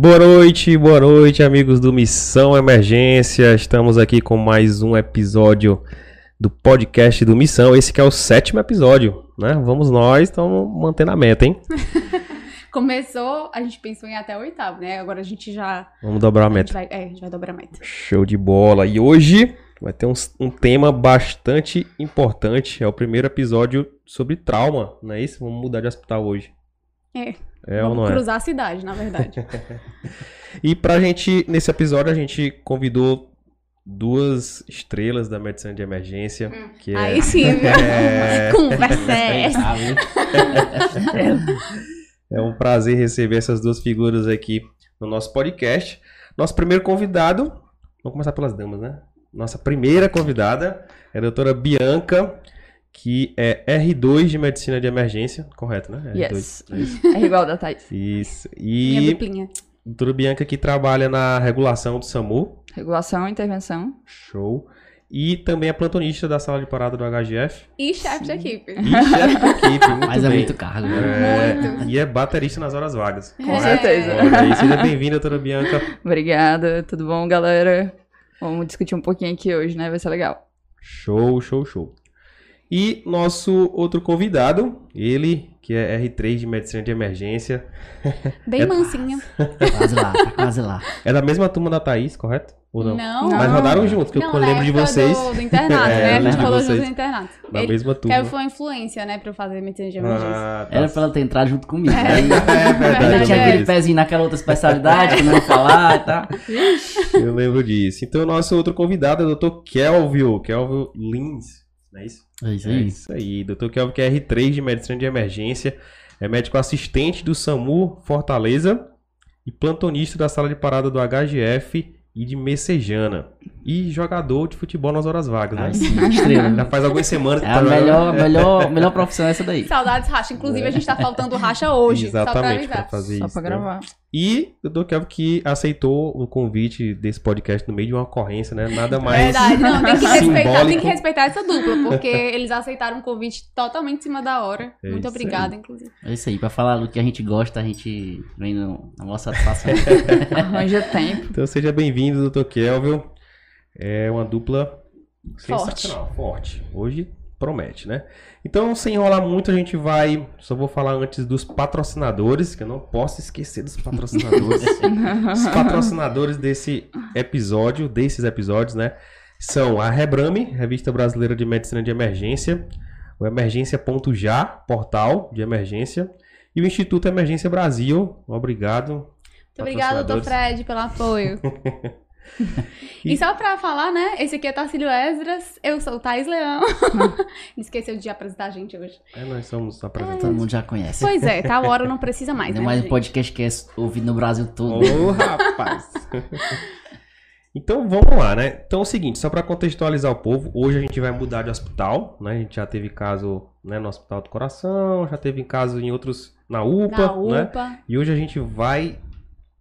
Boa noite, boa noite, amigos do Missão Emergência. Estamos aqui com mais um episódio do podcast do Missão. Esse que é o sétimo episódio, né? Vamos nós, estamos mantendo a meta, hein? Começou, a gente pensou em até o oitavo, né? Agora a gente já. Vamos dobrar a A meta. vai, é, a gente vai dobrar a meta. Show de bola. E hoje vai ter um, um tema bastante importante. É o primeiro episódio sobre trauma, não é isso? Vamos mudar de hospital hoje. É. É ou Vamos não é? cruzar a cidade, na verdade. E pra gente, nesse episódio, a gente convidou duas estrelas da medicina de emergência. Que é, Hum. Aí sim? É. Conversa é essa. É um prazer receber essas duas figuras aqui no nosso podcast. Nosso primeiro convidado, vamos começar pelas damas, né? Nossa primeira convidada é a doutora Bianca, que é R2 de medicina de emergência, correto, né? R2. Yes. é isso. É igual da Thaís. Isso. Minha E duplinha. doutora Bianca que trabalha na regulação do SAMU, Regulação, intervenção. Show. E também é plantonista da sala de parada do HGF. E chefe de equipe. E chefe da equipe, muito Mas é bem. muito cargo. né? É, Muito. E é baterista nas horas vagas. Com É. certeza. Olha seja bem-vinda, doutora Bianca. Obrigada, tudo bom, galera? Vamos discutir um pouquinho aqui hoje, né? Vai ser legal. Show, show, show. E nosso outro convidado, ele que é R3 de medicina de emergência, Bem mansinho. Quase lá, tá quase lá. é da mesma turma da Thaís, correto? Ou não? Não. Mas rodaram juntos, que Não, eu lembro de vocês. Do, do internato, É, né? A gente falou vocês. junto no internato. Da Ele, mesma turma. Kevin foi uma influência, né, pra eu fazer medicina de emergência. Ah, tá. Era pra ela ter entrado junto comigo. É. Aí É verdade. ainda tinha é. aquele pezinho naquela outra especialidade que não ia falar e tal. Eu lembro disso. Então, o nosso outro convidado é o Dr. Kelvio, Kelvio Lins. Não é isso? É isso É aí. isso aí. Dr. Kelvin, que é R3 de medicina de emergência, é médico assistente do SAMU Fortaleza e plantonista da sala de parada do HGF e de Messejana. E jogador de futebol nas horas vagas, né? Aí sim, estrela. Já faz algumas semanas que É tá a melhor, melhor, melhor profissão essa daí. Saudades racha. Inclusive, a gente tá faltando racha hoje. Exatamente, Só pra pra fazer Só isso. pra né? gravar. E o Dr. Kelvin que aceitou o convite desse podcast no meio de uma ocorrência, né? Nada mais. Verdade, não, tem que, respeitar, tem que respeitar essa dupla, porque eles aceitaram um convite totalmente em cima da hora. É Muito obrigada, inclusive. É isso aí. Pra falar do que a gente gosta, a gente vem no, na nossa satisfação. Arranja tempo. Então seja bem-vindo, Dr. Kelvin. É uma dupla Forte. sensacional, forte. Hoje promete, né? Então, sem enrolar muito, a gente vai. Só vou falar antes dos patrocinadores, que eu não posso esquecer dos patrocinadores. Os patrocinadores desse episódio, desses episódios, né? São a Rebrame, Revista Brasileira de Medicina de Emergência, o Emergência.já, portal de emergência, e o Instituto Emergência Brasil. Obrigado. Muito obrigada, doutor. Fred, pelo apoio. e só pra falar, né? Esse aqui é Tarcílio Esdras, eu sou o Thais Leão. Esqueceu de apresentar a gente hoje. É, nós somos Todo apresentados. mundo já conhece. Pois é, tá hora não precisa mais, Ainda né? mais um podcast que é ouvido no Brasil todo. Ô, rapaz! então vamos lá, né? Então é o seguinte, só para contextualizar o povo, hoje a gente vai mudar de hospital, né? A gente já teve caso né, no Hospital do Coração, já teve caso em outros na UPA, Na né? UPA. E hoje a gente vai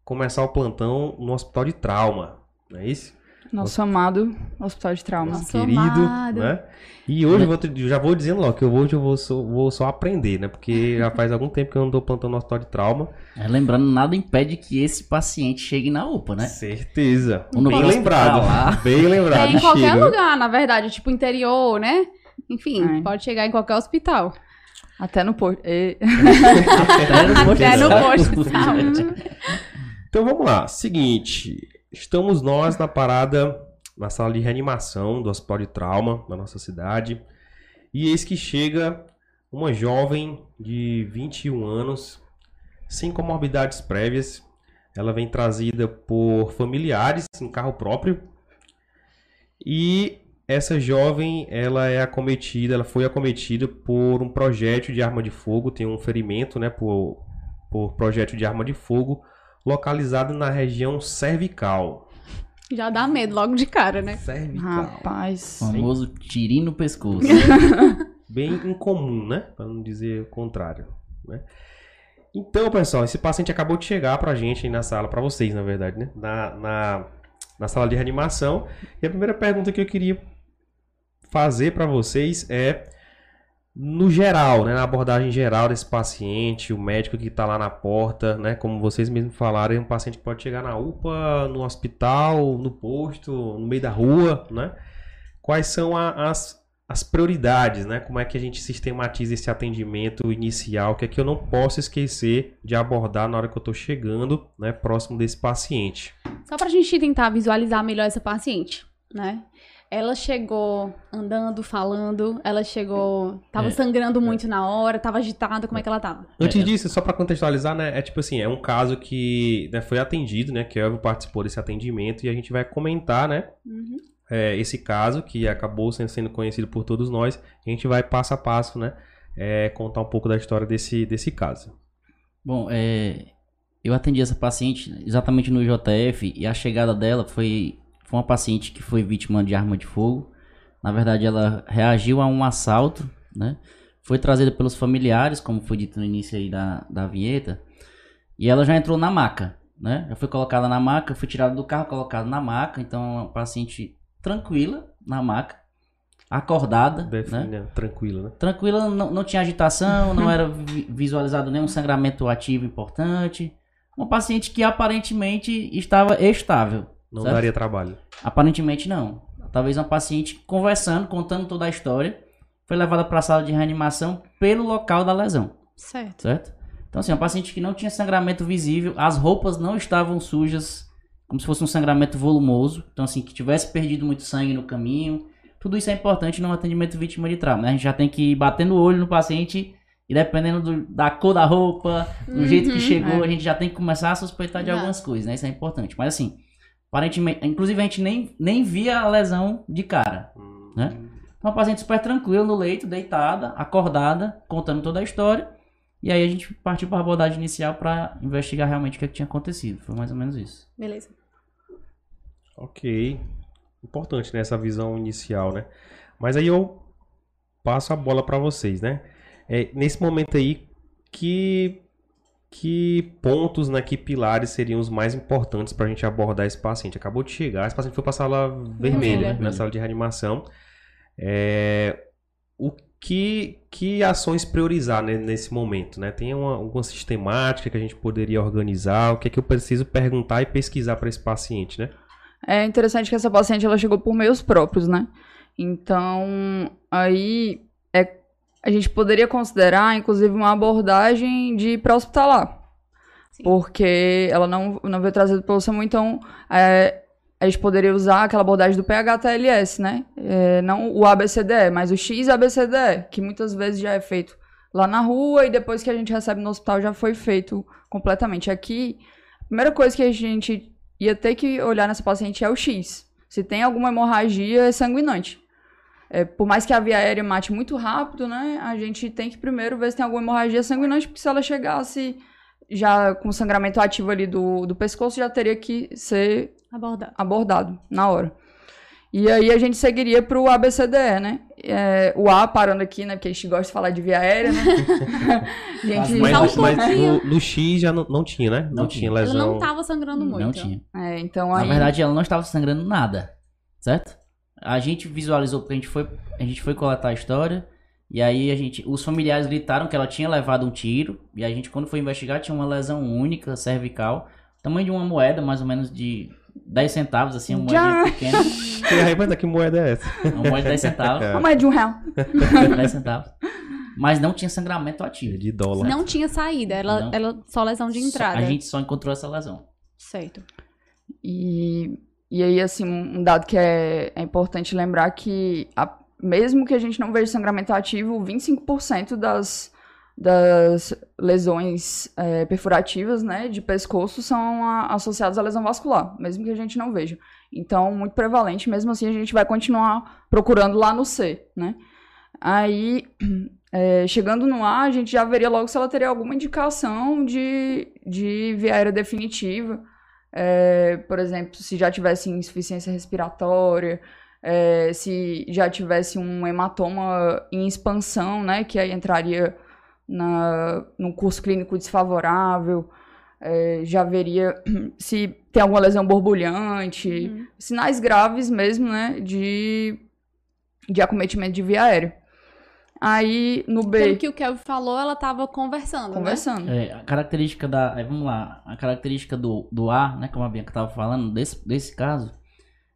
começar o plantão no Hospital de Trauma, não é isso? Nosso amado Hospital de Trauma. Nosso querido, amado. né? E hoje eu vou já vou dizendo logo que hoje eu vou só, vou só aprender, né? Porque já faz algum tempo que eu não tô plantando no Hospital de Trauma. É, lembrando, nada impede que esse paciente chegue na UPA, né? Certeza. Bem lembrado. lá. Bem lembrado. É em qualquer Chega. lugar, na verdade, tipo interior, né? Enfim, É. pode chegar em qualquer hospital. Até no posto. Até no posto Até no posto saúde. Então vamos lá. Seguinte, estamos nós na parada, na sala de reanimação do Hospital de Trauma da nossa cidade. E eis que chega uma jovem de 21 anos, sem comorbidades prévias. Ela vem trazida por familiares em carro próprio. E essa jovem, ela é acometida, ela foi acometida por um projétil de arma de fogo, tem um ferimento, né, por, por projétil de arma de fogo localizado na região cervical. Já dá medo logo de cara, né? Cervical. Rapaz. Famoso tirinho no pescoço. Bem incomum, né? Para não dizer o contrário. Né? Então, pessoal, esse paciente acabou de chegar pra gente aí na sala, pra vocês, na verdade, né? Na, na, na sala de reanimação. E a primeira pergunta que eu queria fazer pra vocês é no geral, né, na abordagem geral desse paciente, o médico que está lá na porta, né, como vocês mesmos falaram, é um paciente que pode chegar na UPA, no hospital, no posto, no meio da rua, né? Quais são a, as, as prioridades, né? Como é que a gente sistematiza esse atendimento inicial, que é que eu não posso esquecer de abordar na hora que eu estou chegando, né, próximo desse paciente. Só para a gente tentar visualizar melhor essa paciente, né? Ela chegou andando, falando, ela chegou. Tava É, sangrando muito na hora, tava agitada, como é que ela tava? Antes É. disso, só para contextualizar, né, é tipo assim, é um caso que né, foi atendido, né, que Elvio participou desse atendimento e a gente vai comentar, né, Uhum. é, esse caso que acabou sendo, sendo conhecido por todos nós. A gente vai passo a passo, né, é, contar um pouco da história desse, desse caso. Bom, é, eu atendi essa paciente exatamente no JF e a chegada dela foi, foi uma paciente que foi vítima de arma de fogo. Na verdade, ela reagiu a um assalto, né? Foi trazida pelos familiares, como foi dito no início aí da, da vinheta, e ela já entrou na maca, né? Já foi colocada na maca, foi tirada do carro, colocada na maca, então é uma paciente tranquila na maca, acordada, Deve- né? né, Tranquilo, né? tranquila, não, não tinha agitação, não era vi- visualizado nenhum sangramento ativo importante. Uma paciente que aparentemente estava estável. Não certo? daria trabalho. Aparentemente não. Talvez uma paciente conversando, contando toda a história, foi levada para a sala de reanimação pelo local da lesão, Certo. certo? Então assim, uma paciente que não tinha sangramento visível, as roupas não estavam sujas, como se fosse um sangramento volumoso. Então assim, que tivesse perdido muito sangue no caminho. Tudo isso é importante no atendimento vítima de trauma, né? A gente já tem que ir batendo o olho no paciente e dependendo do- da cor da roupa, do jeito que Uhum, chegou, é. a gente já tem que começar a suspeitar de algumas coisas, né? Isso é importante. Mas assim, aparentemente, inclusive a gente nem, nem via a lesão de cara. Né? Uma paciente super tranquila no leito, deitada, acordada, contando toda a história. E aí a gente partiu para a abordagem inicial para investigar realmente o que, é que tinha acontecido. Foi mais ou menos isso. Beleza. Ok. Importante, né? Essa visão inicial, né? Mas aí eu passo a bola para vocês, né? É, nesse momento aí, que, que pontos, né? Que pilares seriam os mais importantes para a gente abordar esse paciente? Acabou de chegar, esse paciente foi para a sala vermelha, Vermelha. né, na sala de reanimação. É, o que, que ações priorizar né, nesse momento, né? Tem uma, alguma sistemática que a gente poderia organizar? O que é que eu preciso perguntar e pesquisar para esse paciente, né? É interessante que essa paciente ela chegou por meios próprios, né? Então, aí é, a gente poderia considerar, inclusive, uma abordagem de ir para hospitalar. Sim. Porque ela não, não veio trazida pelo SAMU, então é, a gente poderia usar aquela abordagem do PHTLS, né? É, não o ABCDE, mas o XABCDE, que muitas vezes já é feito lá na rua e depois que a gente recebe no hospital já foi feito completamente. Aqui, a primeira coisa que a gente ia ter que olhar nessa paciente é o X. Se tem alguma hemorragia sanguinante. É, por mais que a via aérea mate muito rápido, né? A gente tem que primeiro ver se tem alguma hemorragia sanguinante, porque se ela chegasse já com sangramento ativo ali do, do pescoço, já teria que ser Abordar. abordado na hora. E aí a gente seguiria para o ABCDE, né? É, o A parando aqui, né? Porque a gente gosta de falar de via aérea, né? a gente, Mas, um mas- mas no, no X já não, não tinha, né? Não, Não tinha tinha. Ela lesão. não tava sangrando muito. Não tinha. é, então Na aí... verdade, ela não estava sangrando nada, certo? A gente visualizou porque a gente foi, a gente foi coletar a história e aí a gente, os familiares gritaram que ela tinha levado um tiro e a gente quando foi investigar tinha uma lesão única cervical, tamanho de uma moeda, mais ou menos de 10 centavos assim, uma moeda pequena, Tem mas que moeda é essa? uma moeda de 10 centavos, É. Uma é de um real. 10 centavos. Mas não tinha sangramento ativo. De dólar. Não tinha saída, ela, Não. ela só lesão de entrada. A gente só encontrou essa lesão. Certo. E, e aí, assim, um dado que é, é importante lembrar que a- mesmo que a gente não veja sangramento ativo, 25% das, das lesões é, perfurativas, né, de pescoço são a- associadas à lesão vascular, mesmo que a gente não veja. Então, muito prevalente, mesmo assim a gente vai continuar procurando lá no C, né. Aí, é, chegando no A, a gente já veria logo se ela teria alguma indicação de, de via aérea definitiva, é, por exemplo, se já tivesse insuficiência respiratória, é, se já tivesse um hematoma em expansão, né, que aí entraria na, num curso clínico desfavorável, é, já veria se tem alguma lesão borbulhante, Uhum. sinais graves mesmo, né, de, de acometimento de via aérea. Aí no B. Pelo que o Kelvin falou, ela tava conversando. Conversando. É, a característica da. aí, vamos lá. A característica do, do A, né? Como a Bianca tava falando, desse, desse caso,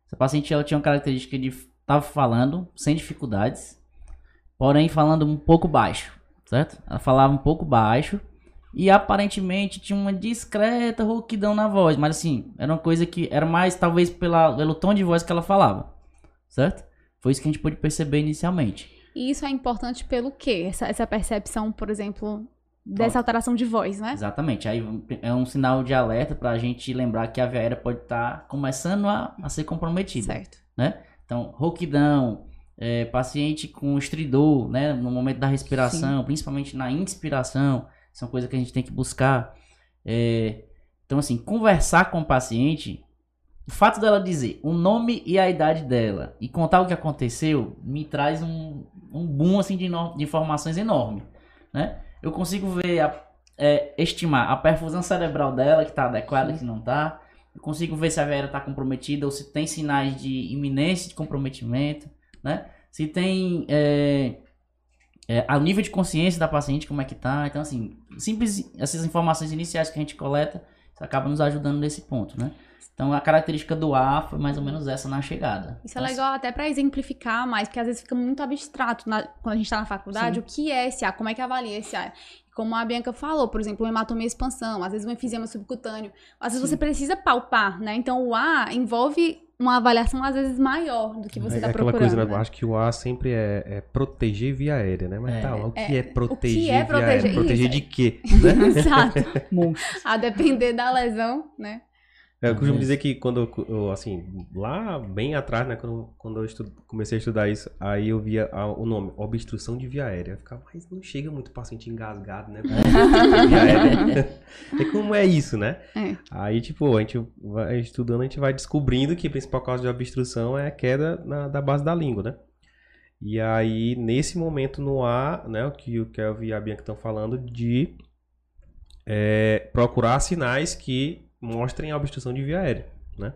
essa paciente ela tinha uma característica de. Tava falando sem dificuldades, porém falando um pouco baixo, certo? Ela falava um pouco baixo e aparentemente tinha uma discreta rouquidão na voz, mas assim, era uma coisa que era mais talvez pela, pelo tom de voz que ela falava, certo? Foi isso que a gente pôde perceber inicialmente. E isso é importante pelo quê? Essa, essa percepção, por exemplo, dessa alteração de voz, né? Exatamente. Aí é um sinal de alerta pra gente lembrar que a via aérea pode estar começando a, a ser comprometida. Certo. né? Então, rouquidão, é, paciente com estridor, né? No momento da respiração, principalmente na inspiração, são coisas que a gente tem que buscar. É, então, assim, conversar com o paciente, o fato dela dizer o nome e a idade dela e contar o que aconteceu me traz um, um boom assim, de, de informações enorme, né? Eu consigo ver, a- é, estimar a perfusão cerebral dela, que está adequada, que não está. Eu consigo ver se a veia está comprometida ou se tem sinais de iminência de comprometimento, né? Se tem é, é, a nível de consciência da paciente, como é que tá. Então, assim, simples essas informações iniciais que a gente coleta, isso acaba nos ajudando nesse ponto, né? Então, a característica do A foi mais ou menos essa na chegada. Isso é Então, legal até pra exemplificar mais, porque às vezes fica muito abstrato na- quando a gente tá na faculdade, o que é esse A, como é que avalia esse A. Como a Bianca falou, por exemplo, uma hematomia expansão, às vezes um enfisema subcutâneo, às vezes você precisa palpar, né? Então o A envolve uma avaliação às vezes maior do que você é tá aquela procurando. coisa, né? né? Acho que o A sempre é, é proteger via aérea, né? Mas É. tá, o que é, É, proteger é via proteger? aérea? Proteger Isso. de quê? Né? Exato. A depender da lesão, né? É, Eu costumo Isso. dizer que quando, eu- assim, lá bem atrás, né, quando, quando eu comecei a estudar isso, aí eu via a- o nome, obstrução de via aérea. Eu ficava, mas não chega muito paciente engasgado, né? via aérea. E como é isso, né? É. Aí, tipo, a gente vai estudando, a gente vai descobrindo que a principal causa de obstrução é a queda na- da base da língua, né? E aí, nesse momento no ar, né, o que o Kelvin e a Bianca estão falando de é, procurar sinais que mostrem a obstrução de via aérea, né?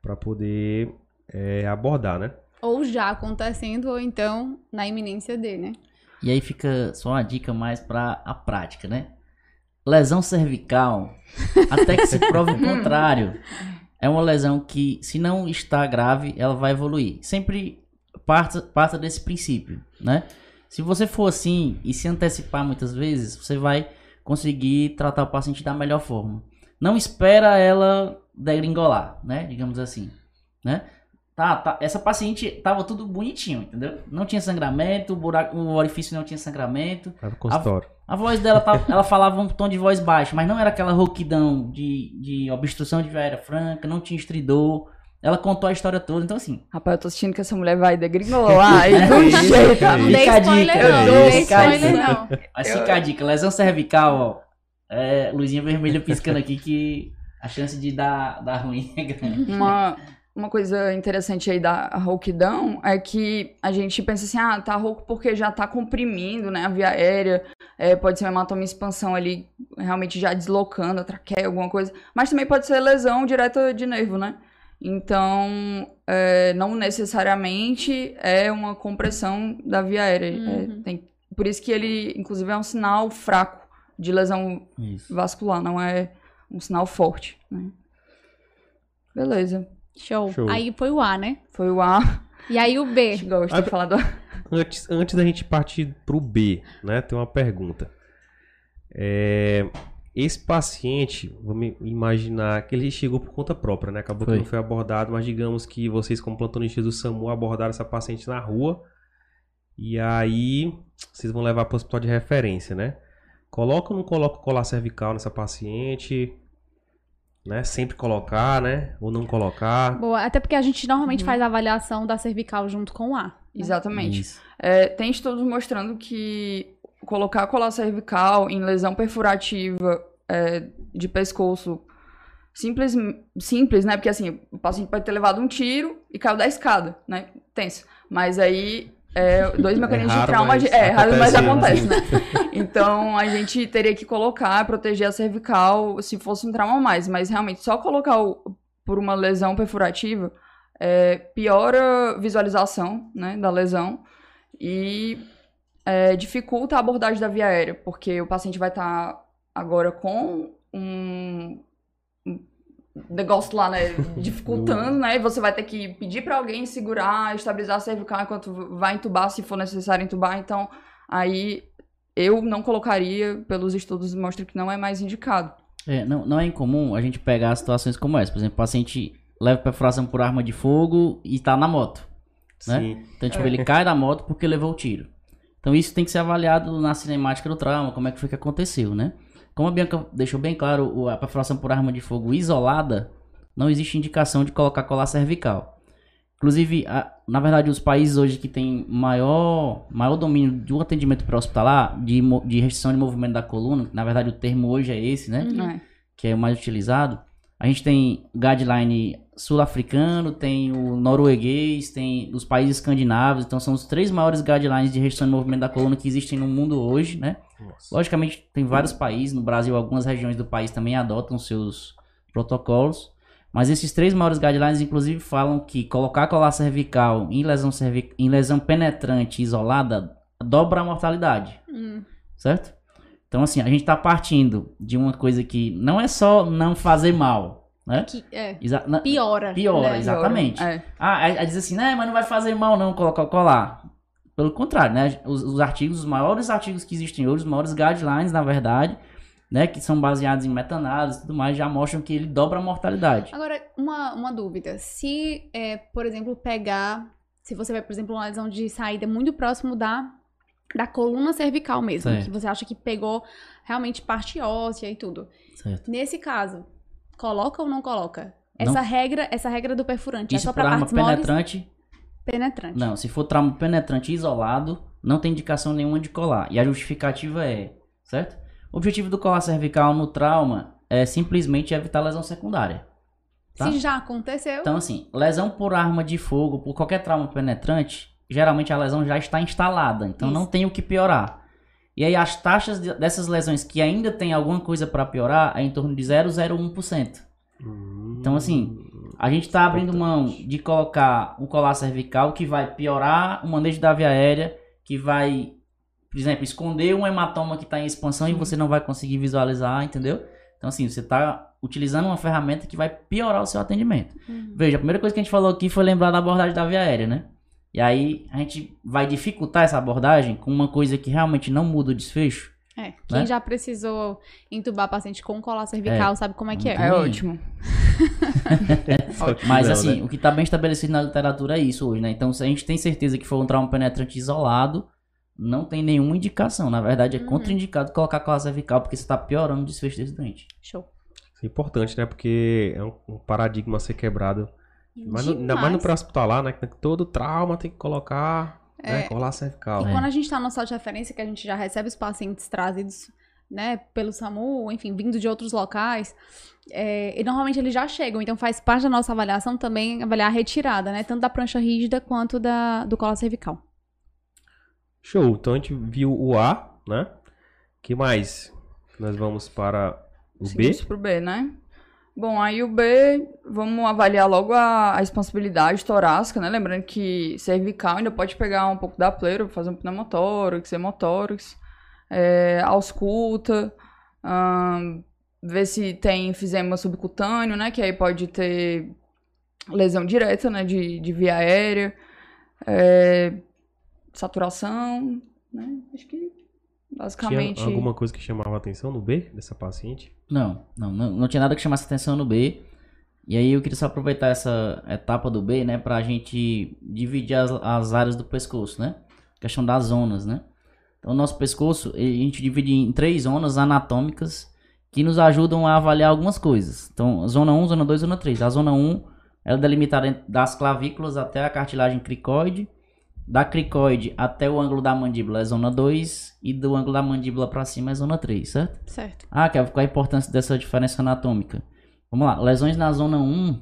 Para poder é, abordar, né? Ou já acontecendo, ou então na iminência de, né? E aí fica só uma dica mais para a prática, né? Lesão cervical, até que se prove o contrário, é uma lesão que, se não está grave, ela vai evoluir. Sempre parta, parta desse princípio, né? Se você for assim e se antecipar muitas vezes, você vai conseguir tratar o paciente da melhor forma. Não espera ela degringolar, né? Digamos assim, né? Tá, tá, essa paciente tava tudo bonitinho, entendeu? Não tinha sangramento, o, buraco, o orifício não tinha sangramento. O consultório. A voz dela, tava, ela falava um tom de voz baixo, mas não era aquela rouquidão de, de obstrução de veia franca, não tinha estridor. Ela contou a história toda, então assim. Rapaz, eu tô assistindo que essa mulher vai degringolar e do É isso, jeito. é Fica a spoiler dica, não, é não não. Mas fica a dica, lesão cervical, ó. É, luzinha vermelha piscando aqui que a chance de dar, dar ruim é grande. Uma, uma coisa interessante aí da rouquidão é que a gente pensa assim, ah, tá rouco porque já tá comprimindo, né, a via aérea, é, pode ser uma hematoma em expansão ali, realmente já deslocando a traqueia, alguma coisa, mas também pode ser lesão direta de nervo, né? Então, é, não necessariamente é uma compressão da via aérea. é, Uhum. tem- por isso que ele, inclusive, é um sinal fraco de lesão Isso. vascular, não é um sinal forte, né? Beleza. Show. Show. Aí foi o A, né? Foi o A. E aí o A B. gente gosta de falar do A. Antes, antes da gente partir pro B, né? Tem uma pergunta. É, esse paciente, vamos imaginar que ele chegou por conta própria, né? Acabou Foi. que não foi abordado, mas digamos que vocês, como plantonistas do SAMU, abordaram essa paciente na rua. E aí, vocês vão levar para o hospital de referência, né? Coloca ou não coloca o colar cervical nessa paciente? Né? Sempre colocar, né? Ou não colocar. Boa, até porque a gente normalmente Uhum. faz a avaliação da cervical junto com o A. né? Exatamente. É, tem estudos mostrando que colocar colar cervical em lesão perfurativa é, de pescoço simples, simples, né? Porque assim, o paciente pode ter levado um tiro e caiu da escada, né? Tenso. Mas aí, é, dois mecanismos raro, de trauma... mas é, raro, mas acontece, né? Então, a gente teria que colocar, proteger a cervical se fosse um trauma a mais. Mas, realmente, só colocar o- por uma lesão perfurativa é, piora a visualização né, da lesão e é, dificulta a abordagem da via aérea, porque o paciente vai estar agora com um negócio lá, né, dificultando, né, e você vai ter que pedir para alguém segurar, estabilizar a cervical enquanto vai entubar, se for necessário entubar, então aí eu não colocaria, pelos estudos mostra que não é mais indicado. É, não, não é incomum a gente pegar situações como essa. Por exemplo, o paciente leva perfuração por arma de fogo e tá na moto. Né? Sim. Então, tipo, ele cai da moto porque levou o tiro. Então, isso tem que ser avaliado na cinemática do trauma, como é que foi que aconteceu, né? Como a Bianca deixou bem claro, a perfuração por arma de fogo isolada, não existe indicação de colocar colar cervical. Inclusive, a- na verdade, os países hoje que têm maior, maior domínio do atendimento pré-hospitalar, de, de restrição de movimento da coluna, na verdade o termo hoje é esse, né? né? que é o mais utilizado, a gente tem guideline sul-africano, tem o norueguês, tem os países escandinavos, então são os três maiores guidelines de restrição de movimento da coluna que existem no mundo hoje, né? Nossa. Logicamente, tem vários países, no Brasil algumas regiões do país também adotam seus protocolos, mas esses três maiores guidelines inclusive falam que colocar colar cervical em lesão, cervi- em lesão penetrante isolada dobra a mortalidade Hum. certo? Então, assim, a gente tá partindo de uma coisa que não é só não fazer mal, né? Que, é, na- piora. Piora, né? exatamente. É. Ah, aí aí diz assim, né, mas não vai fazer mal não colocar o colar. Pelo contrário, né? Os, os artigos, os maiores artigos que existem hoje, os maiores guidelines, na verdade, né, que são baseados em meta-análise e tudo mais, já mostram que ele dobra a mortalidade. Agora, uma, uma dúvida. Se, é, por exemplo, pegar. Se você vai, por exemplo, uma lesão de saída muito próximo da, da coluna cervical mesmo, Certo. que você acha que pegou realmente parte óssea e tudo. Certo. Nesse caso, coloca ou não coloca? Não. Essa regra, essa regra do perfurante é Isso só por para partes moles penetrante, não. Se for trauma penetrante isolado, não tem indicação nenhuma de colar. E a justificativa é, certo? O objetivo do colar cervical no trauma é simplesmente evitar lesão secundária. tá? Se já aconteceu, Então, assim, lesão por arma de fogo, por qualquer trauma penetrante, geralmente a lesão já está instalada, então não Isso. tem o que piorar. E aí as taxas de- dessas lesões que ainda tem alguma coisa para piorar é em torno de 0,01%. Então, assim, A gente está abrindo mão de colocar um colar cervical que vai piorar o manejo da via aérea, que vai, por exemplo, esconder um hematoma que está em expansão e você não vai conseguir visualizar, entendeu? Então, assim, você está utilizando uma ferramenta que vai piorar o seu atendimento. Uhum. Veja, a primeira coisa que a gente falou aqui foi lembrar da abordagem da via aérea, né? E aí a gente vai dificultar essa abordagem com uma coisa que realmente não muda o desfecho. É, quem Né? já precisou entubar paciente com colar cervical sabe como é que é. É ótimo. Mas assim, né? o que está bem estabelecido na literatura é isso hoje, né? Então, se a gente tem certeza que foi um trauma penetrante isolado, não tem nenhuma indicação. Na verdade, é Uhum. contraindicado colocar colar cervical, porque você está piorando o desfecho desse doente. Show. Isso é importante, né? Porque é um, um paradigma a ser quebrado. Mas no, ainda mais no pré-hospitalar, né? Que todo trauma tem que colocar, né? É. Colar cervical. E É. quando a gente tá no sala de referência, que a gente já recebe os pacientes trazidos, né, pelo SAMU, enfim, vindo de outros locais, é, e normalmente eles já chegam, então faz parte da nossa avaliação também avaliar a retirada, né, tanto da prancha rígida quanto da, do colar cervical. Show. Então a gente viu o A, né? que mais? Nós vamos para o B. Seguimos pro B, né? Bom, aí o B, vamos avaliar logo a, a expansibilidade torácica, né? Lembrando que cervical ainda pode pegar um pouco da pleura, fazer um pneumotórax, hemotórax, é, ausculta, ahn, ver se tem enfisema subcutâneo, né? Que aí pode ter lesão direta, né? De, de via aérea, é, saturação, né? Acho que basicamente... Tinha alguma coisa que chamava a atenção no B dessa paciente? Não, não, não, não tinha nada que chamasse atenção no B. E aí eu queria só aproveitar essa etapa do B, né, pra gente dividir as, as áreas do pescoço, né? Questão das zonas, né? Então, o nosso pescoço, a gente divide em três zonas anatômicas que nos ajudam a avaliar algumas coisas. Então, zona 1, zona 2, zona 3. A zona 1 ela é delimitada das clavículas até a cartilagem cricoide. Da cricoide até o ângulo da mandíbula é zona 2 e do ângulo da mandíbula pra cima é zona 3, certo? Certo. Ah, Kevin, qual a importância dessa diferença anatômica? Vamos lá, lesões na zona 1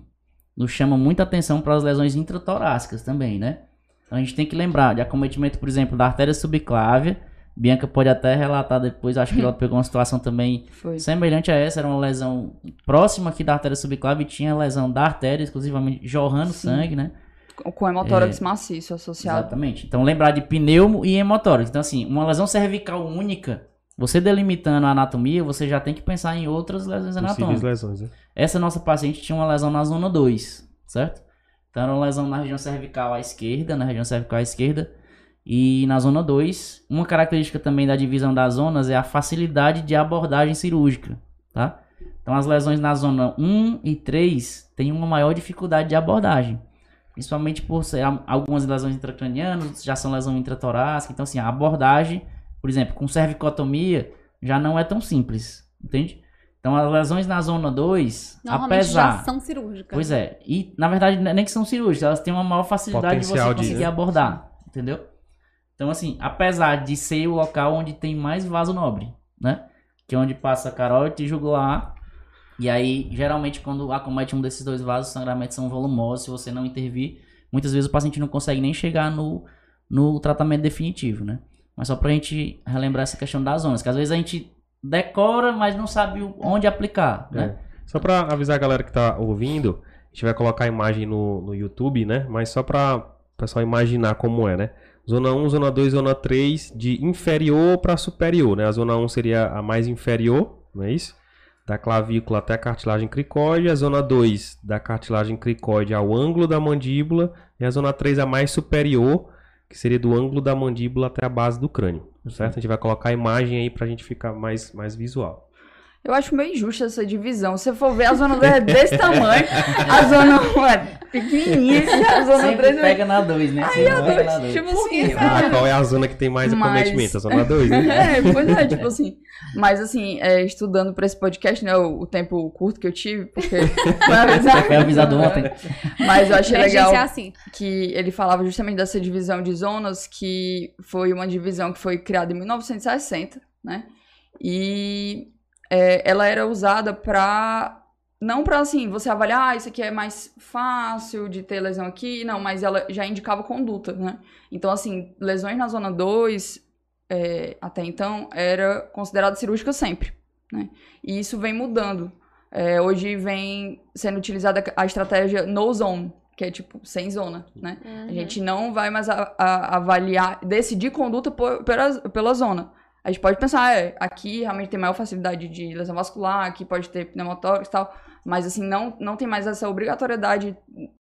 nos chamam muita atenção para as lesões intratorácicas também, né? Então a gente tem que lembrar de acometimento, por exemplo, da artéria subclávia. Bianca pode até relatar depois, acho que ela pegou uma situação também Foi. semelhante a essa, era uma lesão próxima aqui da artéria subclávia e tinha lesão da artéria, exclusivamente jorrando Sim. sangue, né? Com hemotórax maciço associado. Exatamente. Então, lembrar de pneumo e hemotórax. Então, assim, uma lesão cervical única, você delimitando a anatomia, você já tem que pensar em outras lesões anatômicas. lesões, né? Essa nossa paciente tinha uma lesão na zona 2, certo? Então, era uma lesão na região cervical à esquerda, na região cervical à esquerda. E na zona 2, uma característica também da divisão das zonas é a facilidade de abordagem cirúrgica, tá? Então, as lesões na zona 1 e 3 têm uma maior dificuldade de abordagem. Principalmente por ser al- algumas lesões intracranianas, já são lesão intratorácica. Então, assim, a abordagem, por exemplo, com cervicotomia, já não é tão simples, entende? Então, as lesões na zona 2, Normalmente apesar... já são cirúrgicas. Pois é. E, na verdade, não é nem que são cirúrgicas, elas têm uma maior facilidade de você Potencial de- conseguir abordar. Entendeu? Então, assim, apesar de ser o local onde tem mais vaso nobre, né? Que é onde passa carótide e jugular. E aí, geralmente, quando acomete um desses dois vasos, os sangramentos são volumosos. Se você não intervir, muitas vezes o paciente não consegue nem chegar no, no tratamento definitivo, né? Mas só pra gente relembrar essa questão das zonas, que às vezes a gente decora, mas não sabe onde aplicar, né? Só pra avisar a galera que tá ouvindo, a gente vai colocar a imagem no, no YouTube, né? Mas só pra o pessoal imaginar como é, né? Zona 1, zona 2, zona 3, de inferior para superior, né? A zona 1 seria a mais inferior, não é isso? Da clavícula até a cartilagem cricóide, a zona 2 da cartilagem cricóide ao ângulo da mandíbula, e a zona 3 a mais superior, que seria do ângulo da mandíbula até a base do crânio, certo? A gente vai colocar a imagem aí pra gente ficar mais, mais visual. Eu acho meio injusta essa divisão. Se você for ver, a zona 2 é desse tamanho, a zona 1 é pequenininha e a zona Sempre 3 é... pega na 2, né? Sempre a pega na dois, 2. tipo assim, Ah, qual é a zona que tem mais Mas- acometimento? A zona 2, né? É, pois é, tipo assim. Mas assim, é, estudando pra esse podcast, né, o, o tempo curto que eu tive, porque foi avisar. Foi avisado ontem. Mas eu achei legal é assim. que ele falava justamente dessa divisão de zonas, que foi uma divisão que foi criada em 1960, né? E é, ela era usada pra. Não pra assim, você avaliar, ah, isso aqui é mais fácil de ter lesão aqui, não, mas ela já indicava conduta, né? Então, assim, lesões na zona 2, é, até então, era considerada cirúrgica sempre, né? E isso vem mudando. É, hoje vem sendo utilizada a estratégia no zone, que é tipo sem zona, né? A gente não vai mais a- a- avaliar, decidir conduta por- pela, pela zona. A gente pode pensar, é, aqui realmente tem maior facilidade de lesão vascular, aqui pode ter pneumotórax e tal, mas assim, não, não tem mais essa obrigatoriedade,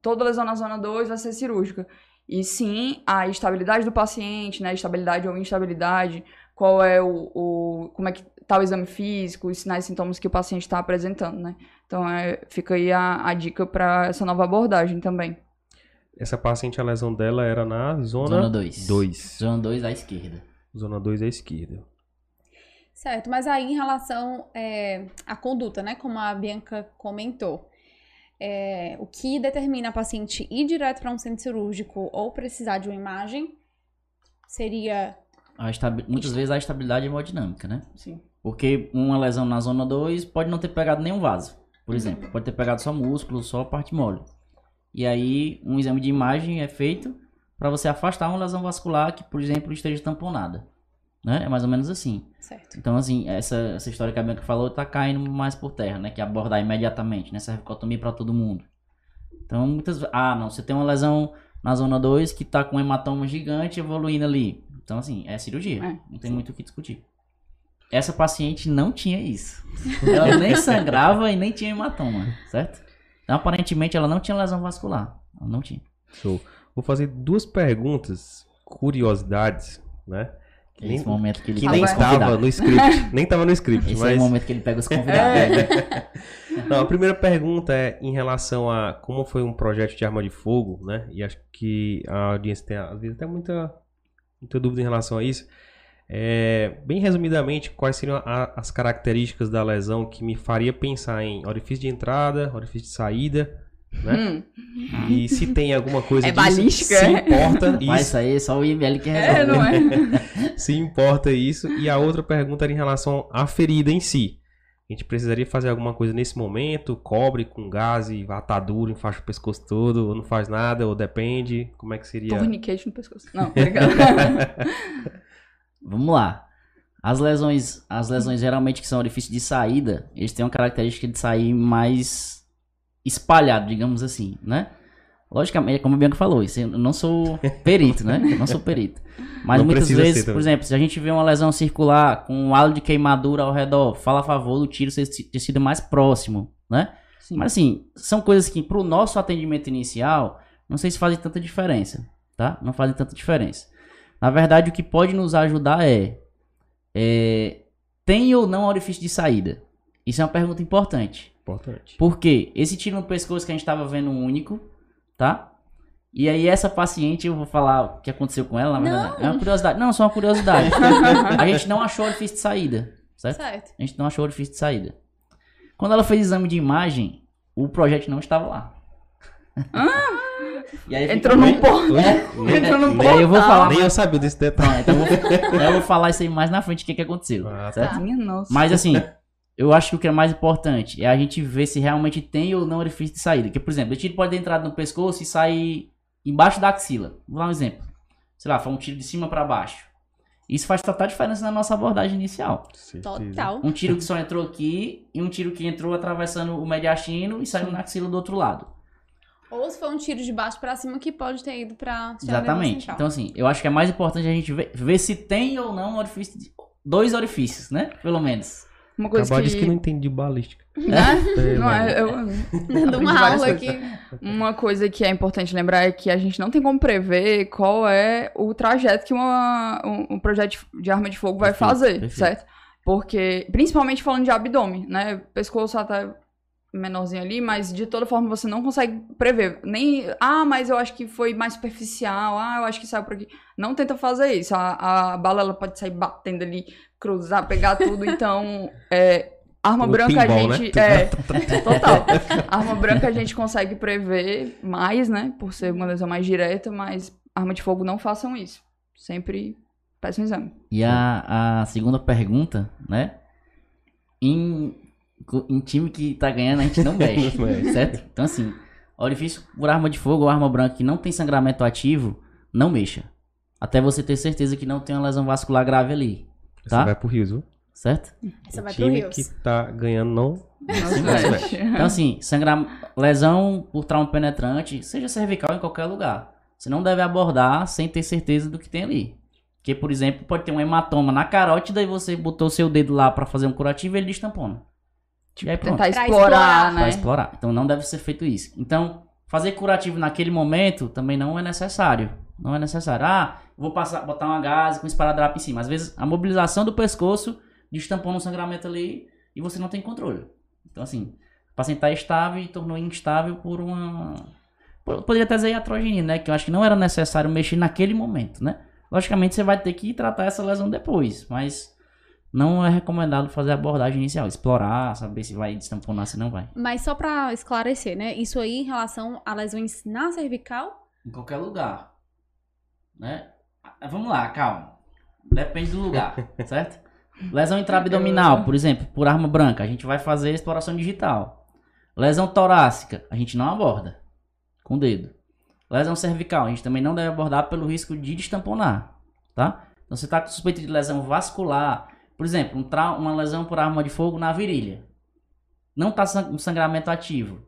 toda lesão na zona 2 vai ser cirúrgica. E sim, a estabilidade do paciente, né, estabilidade ou instabilidade, qual é o, o como é que tá o exame físico, os sinais e sintomas que o paciente está apresentando, né? Então, é, fica aí a, a dica para essa nova abordagem também. Essa paciente, a lesão dela era na Zona zona 2. 2. Zona 2 à esquerda. Zona 2 à esquerda. Certo, mas aí em relação é, à conduta, né? Como a Bianca comentou, é, o que determina a paciente ir direto para um centro cirúrgico ou precisar de uma imagem seria. A estabi- Muitas vezes a estabilidade hemodinâmica, né? Sim. Porque uma lesão na zona 2 pode não ter pegado nenhum vaso, Uhum. por exemplo. Pode ter pegado só músculo, só parte mole. E aí, um exame de imagem é feito para você afastar uma lesão vascular que, por exemplo, esteja tamponada. Né? É mais ou menos assim. Certo. Então, assim, essa, essa história que a Bianca falou tá caindo mais por terra, né? Que é abordar imediatamente, né? Cervicotomia para todo mundo. Então, muitas Ah, não, você tem uma lesão na zona 2 que tá com um hematoma gigante evoluindo ali. Então, assim, é cirurgia. É, não tem muito o que discutir. Essa paciente não tinha isso. Ela nem sangrava e nem tinha hematoma, certo? Então, aparentemente, ela não tinha lesão vascular. Ela não tinha. Show. Vou fazer duas perguntas, curiosidades, né? Que nem, Esse momento que ele que nem estava no script. nem estava no script, Esse é mas... o momento que ele pega os convidados. É. Não, a primeira pergunta é em relação a como foi um projeto de arma de fogo, né? E acho que a audiência tem, às vezes, até muita, muita dúvida em relação a isso. É, bem resumidamente, quais seriam a- as características da lesão que me faria pensar em orifício de entrada, orifício de saída, né? Hum, E se tem alguma coisa É disso, balística, se é? importa Mas isso, isso aí é só o IML que resolve. é, não é? se importa isso. E a outra pergunta era em relação à ferida em si. A gente precisaria fazer alguma coisa nesse momento? Cobre com gás e atadura, enfaixa o pescoço todo, ou não faz nada, ou depende? Como é que seria? Torniquete no pescoço. Não, obrigado. Vamos lá. As lesões, as lesões geralmente que são orifícios de saída, eles têm uma característica de sair mais espalhado, digamos assim, né? Logicamente, como a Bianca falou, isso eu não sou perito, né? Eu não sou perito. Mas Não muitas vezes, por exemplo, se a gente vê uma lesão circular com um halo de queimadura ao redor, fala a favor do tiro ser- ter sido mais próximo, né? Sim. Mas assim, são coisas que pro nosso atendimento inicial, não sei se fazem tanta diferença, tá? Não fazem tanta diferença. Na verdade, o que pode nos ajudar é, é tem ou não orifício de saída? Isso é uma pergunta importante. Importante. Porque esse tiro no pescoço que a gente tava vendo único, tá? E aí essa paciente, eu vou falar o que aconteceu com ela, verdade. É uma curiosidade. Não, só uma curiosidade. a gente não achou orifício de saída, certo? Certo. A gente não achou orifício de saída. Quando ela fez exame de imagem, o projétil não estava lá. E aí fica Entrou num ponto. É, Entrou num E aí eu vou falar Nem eu sabia desse detalhe. Então, eu vou, eu vou falar isso aí mais na frente, o que, que aconteceu, Ah, tá. certo? Nossa. Mas assim, eu acho que o que é mais importante é a gente ver se realmente tem ou não orifício de saída. Porque, por exemplo, o tiro pode ter entrado no pescoço e sair embaixo da axila. Vou dar um exemplo. Sei lá, foi um tiro de cima pra baixo. Isso faz total diferença na nossa abordagem inicial. Total. Um tiro que só entrou aqui e um tiro que entrou atravessando o mediastino e saiu na axila do outro lado. Ou se for um tiro de baixo pra cima que pode ter ido pra nervoso Exatamente. Então, assim, eu acho que é mais importante a gente ver, ver se tem ou não orifício. de- dois orifícios, né? Pelo menos. Uma coisa Acabou que... disse que não entendi balística. Né? É, Não, é, eu... Dando uma aula aqui. Uma coisa que é importante lembrar é que a gente não tem como prever qual é o trajeto que uma, um, um projeto de arma de fogo vai Perfeito, fazer, perfeito. certo? Porque, principalmente falando de abdômen, né? Pescoço até menorzinho ali, mas de toda forma você não consegue prever. Nem, ah, mas eu acho que foi mais superficial, ah, eu acho que saiu por aqui. Não tenta fazer isso. A, a bala ela pode sair batendo ali, cruzar, pegar tudo. Então, é, arma branca a pinball, né? gente. É, total. Arma branca a gente consegue prever mais, né? Por ser uma lesão mais direta, mas arma de fogo não façam isso. Sempre peçam um exame. E a, a segunda pergunta, né? Em, em time que tá ganhando, a gente não mexe, certo? Então, assim, orifício por arma de fogo ou arma branca que não tem sangramento ativo, não mexa. Até você ter certeza que não tem uma lesão vascular grave ali, Você tá? vai pro Rios, viu? certo? Você O vai pro time que tá ganhando não. Não mexe. Então, assim, sangra... lesão por trauma penetrante, seja cervical em qualquer lugar. Você não deve abordar sem ter certeza do que tem ali. Porque, por exemplo, pode ter um hematoma na carótida e você botou seu dedo lá pra fazer um curativo e ele destampona. E aí pronto. Tentar explorar, né? Pra explorar. Então não deve ser feito isso. Então, fazer curativo naquele momento também não é necessário. Não é necessário. Ah, vou passar, botar uma gase com esparadrapo em cima. Às vezes a mobilização do pescoço destampou no sangramento ali e você não tem controle. Então assim, o paciente está estável e tornou instável por uma... Poderia até ser iatrogenia, né? Que eu acho que não era necessário mexer naquele momento, né? Logicamente você vai ter que tratar essa lesão depois, mas não é recomendado fazer a abordagem inicial. Explorar, saber se vai destamponar, se não vai. Mas só pra esclarecer, né? Isso aí em relação a lesões na cervical. Em qualquer lugar. Né? Ah, Vamos lá, calma. Depende do lugar, certo? Lesão intraabdominal, por exemplo, por arma branca, a gente vai fazer exploração digital. Lesão torácica, a gente não aborda com o dedo. Lesão cervical, a gente também não deve abordar pelo risco de destamponar, tá? Então você está com suspeita de lesão vascular, por exemplo, um uma lesão por arma de fogo na virilha. Não está um sangramento ativo.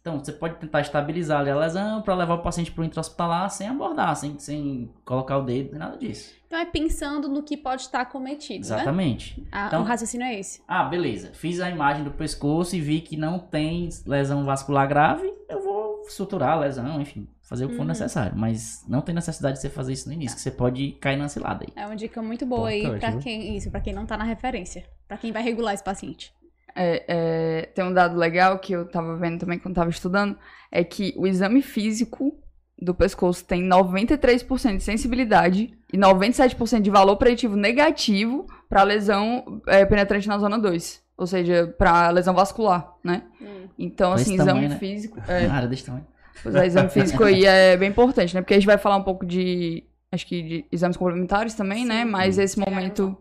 Então, você pode tentar estabilizar ali a lesão para levar o paciente para o intra-hospitalar sem abordar, sem, sem colocar o dedo, nem nada disso. Então é pensando no que pode estar cometido, né? Exatamente. Ah, Então- o raciocínio é esse. Ah, beleza. Fiz a imagem do pescoço e vi que não tem lesão vascular grave, eu vou suturar a lesão, enfim, fazer o que for Uhum. necessário. Mas não tem necessidade de você fazer isso no início, que você pode cair na cilada aí. É uma dica muito boa aí viu? quem. Isso, pra quem não tá na referência. Pra quem vai regular esse paciente. É, é, tem um dado legal que eu tava vendo também quando tava estudando, é que o exame físico do pescoço tem 93% de sensibilidade e 97% de valor preditivo negativo para lesão é, penetrante na zona 2, ou seja, para lesão vascular, né? Então, Desse assim, tamanho, exame né? físico, é, Na área desse tamanho. Pois é, exame físico aí é bem importante, né? Porque a gente vai falar um pouco de, acho que de exames complementares também, né? Sim. Mas esse momento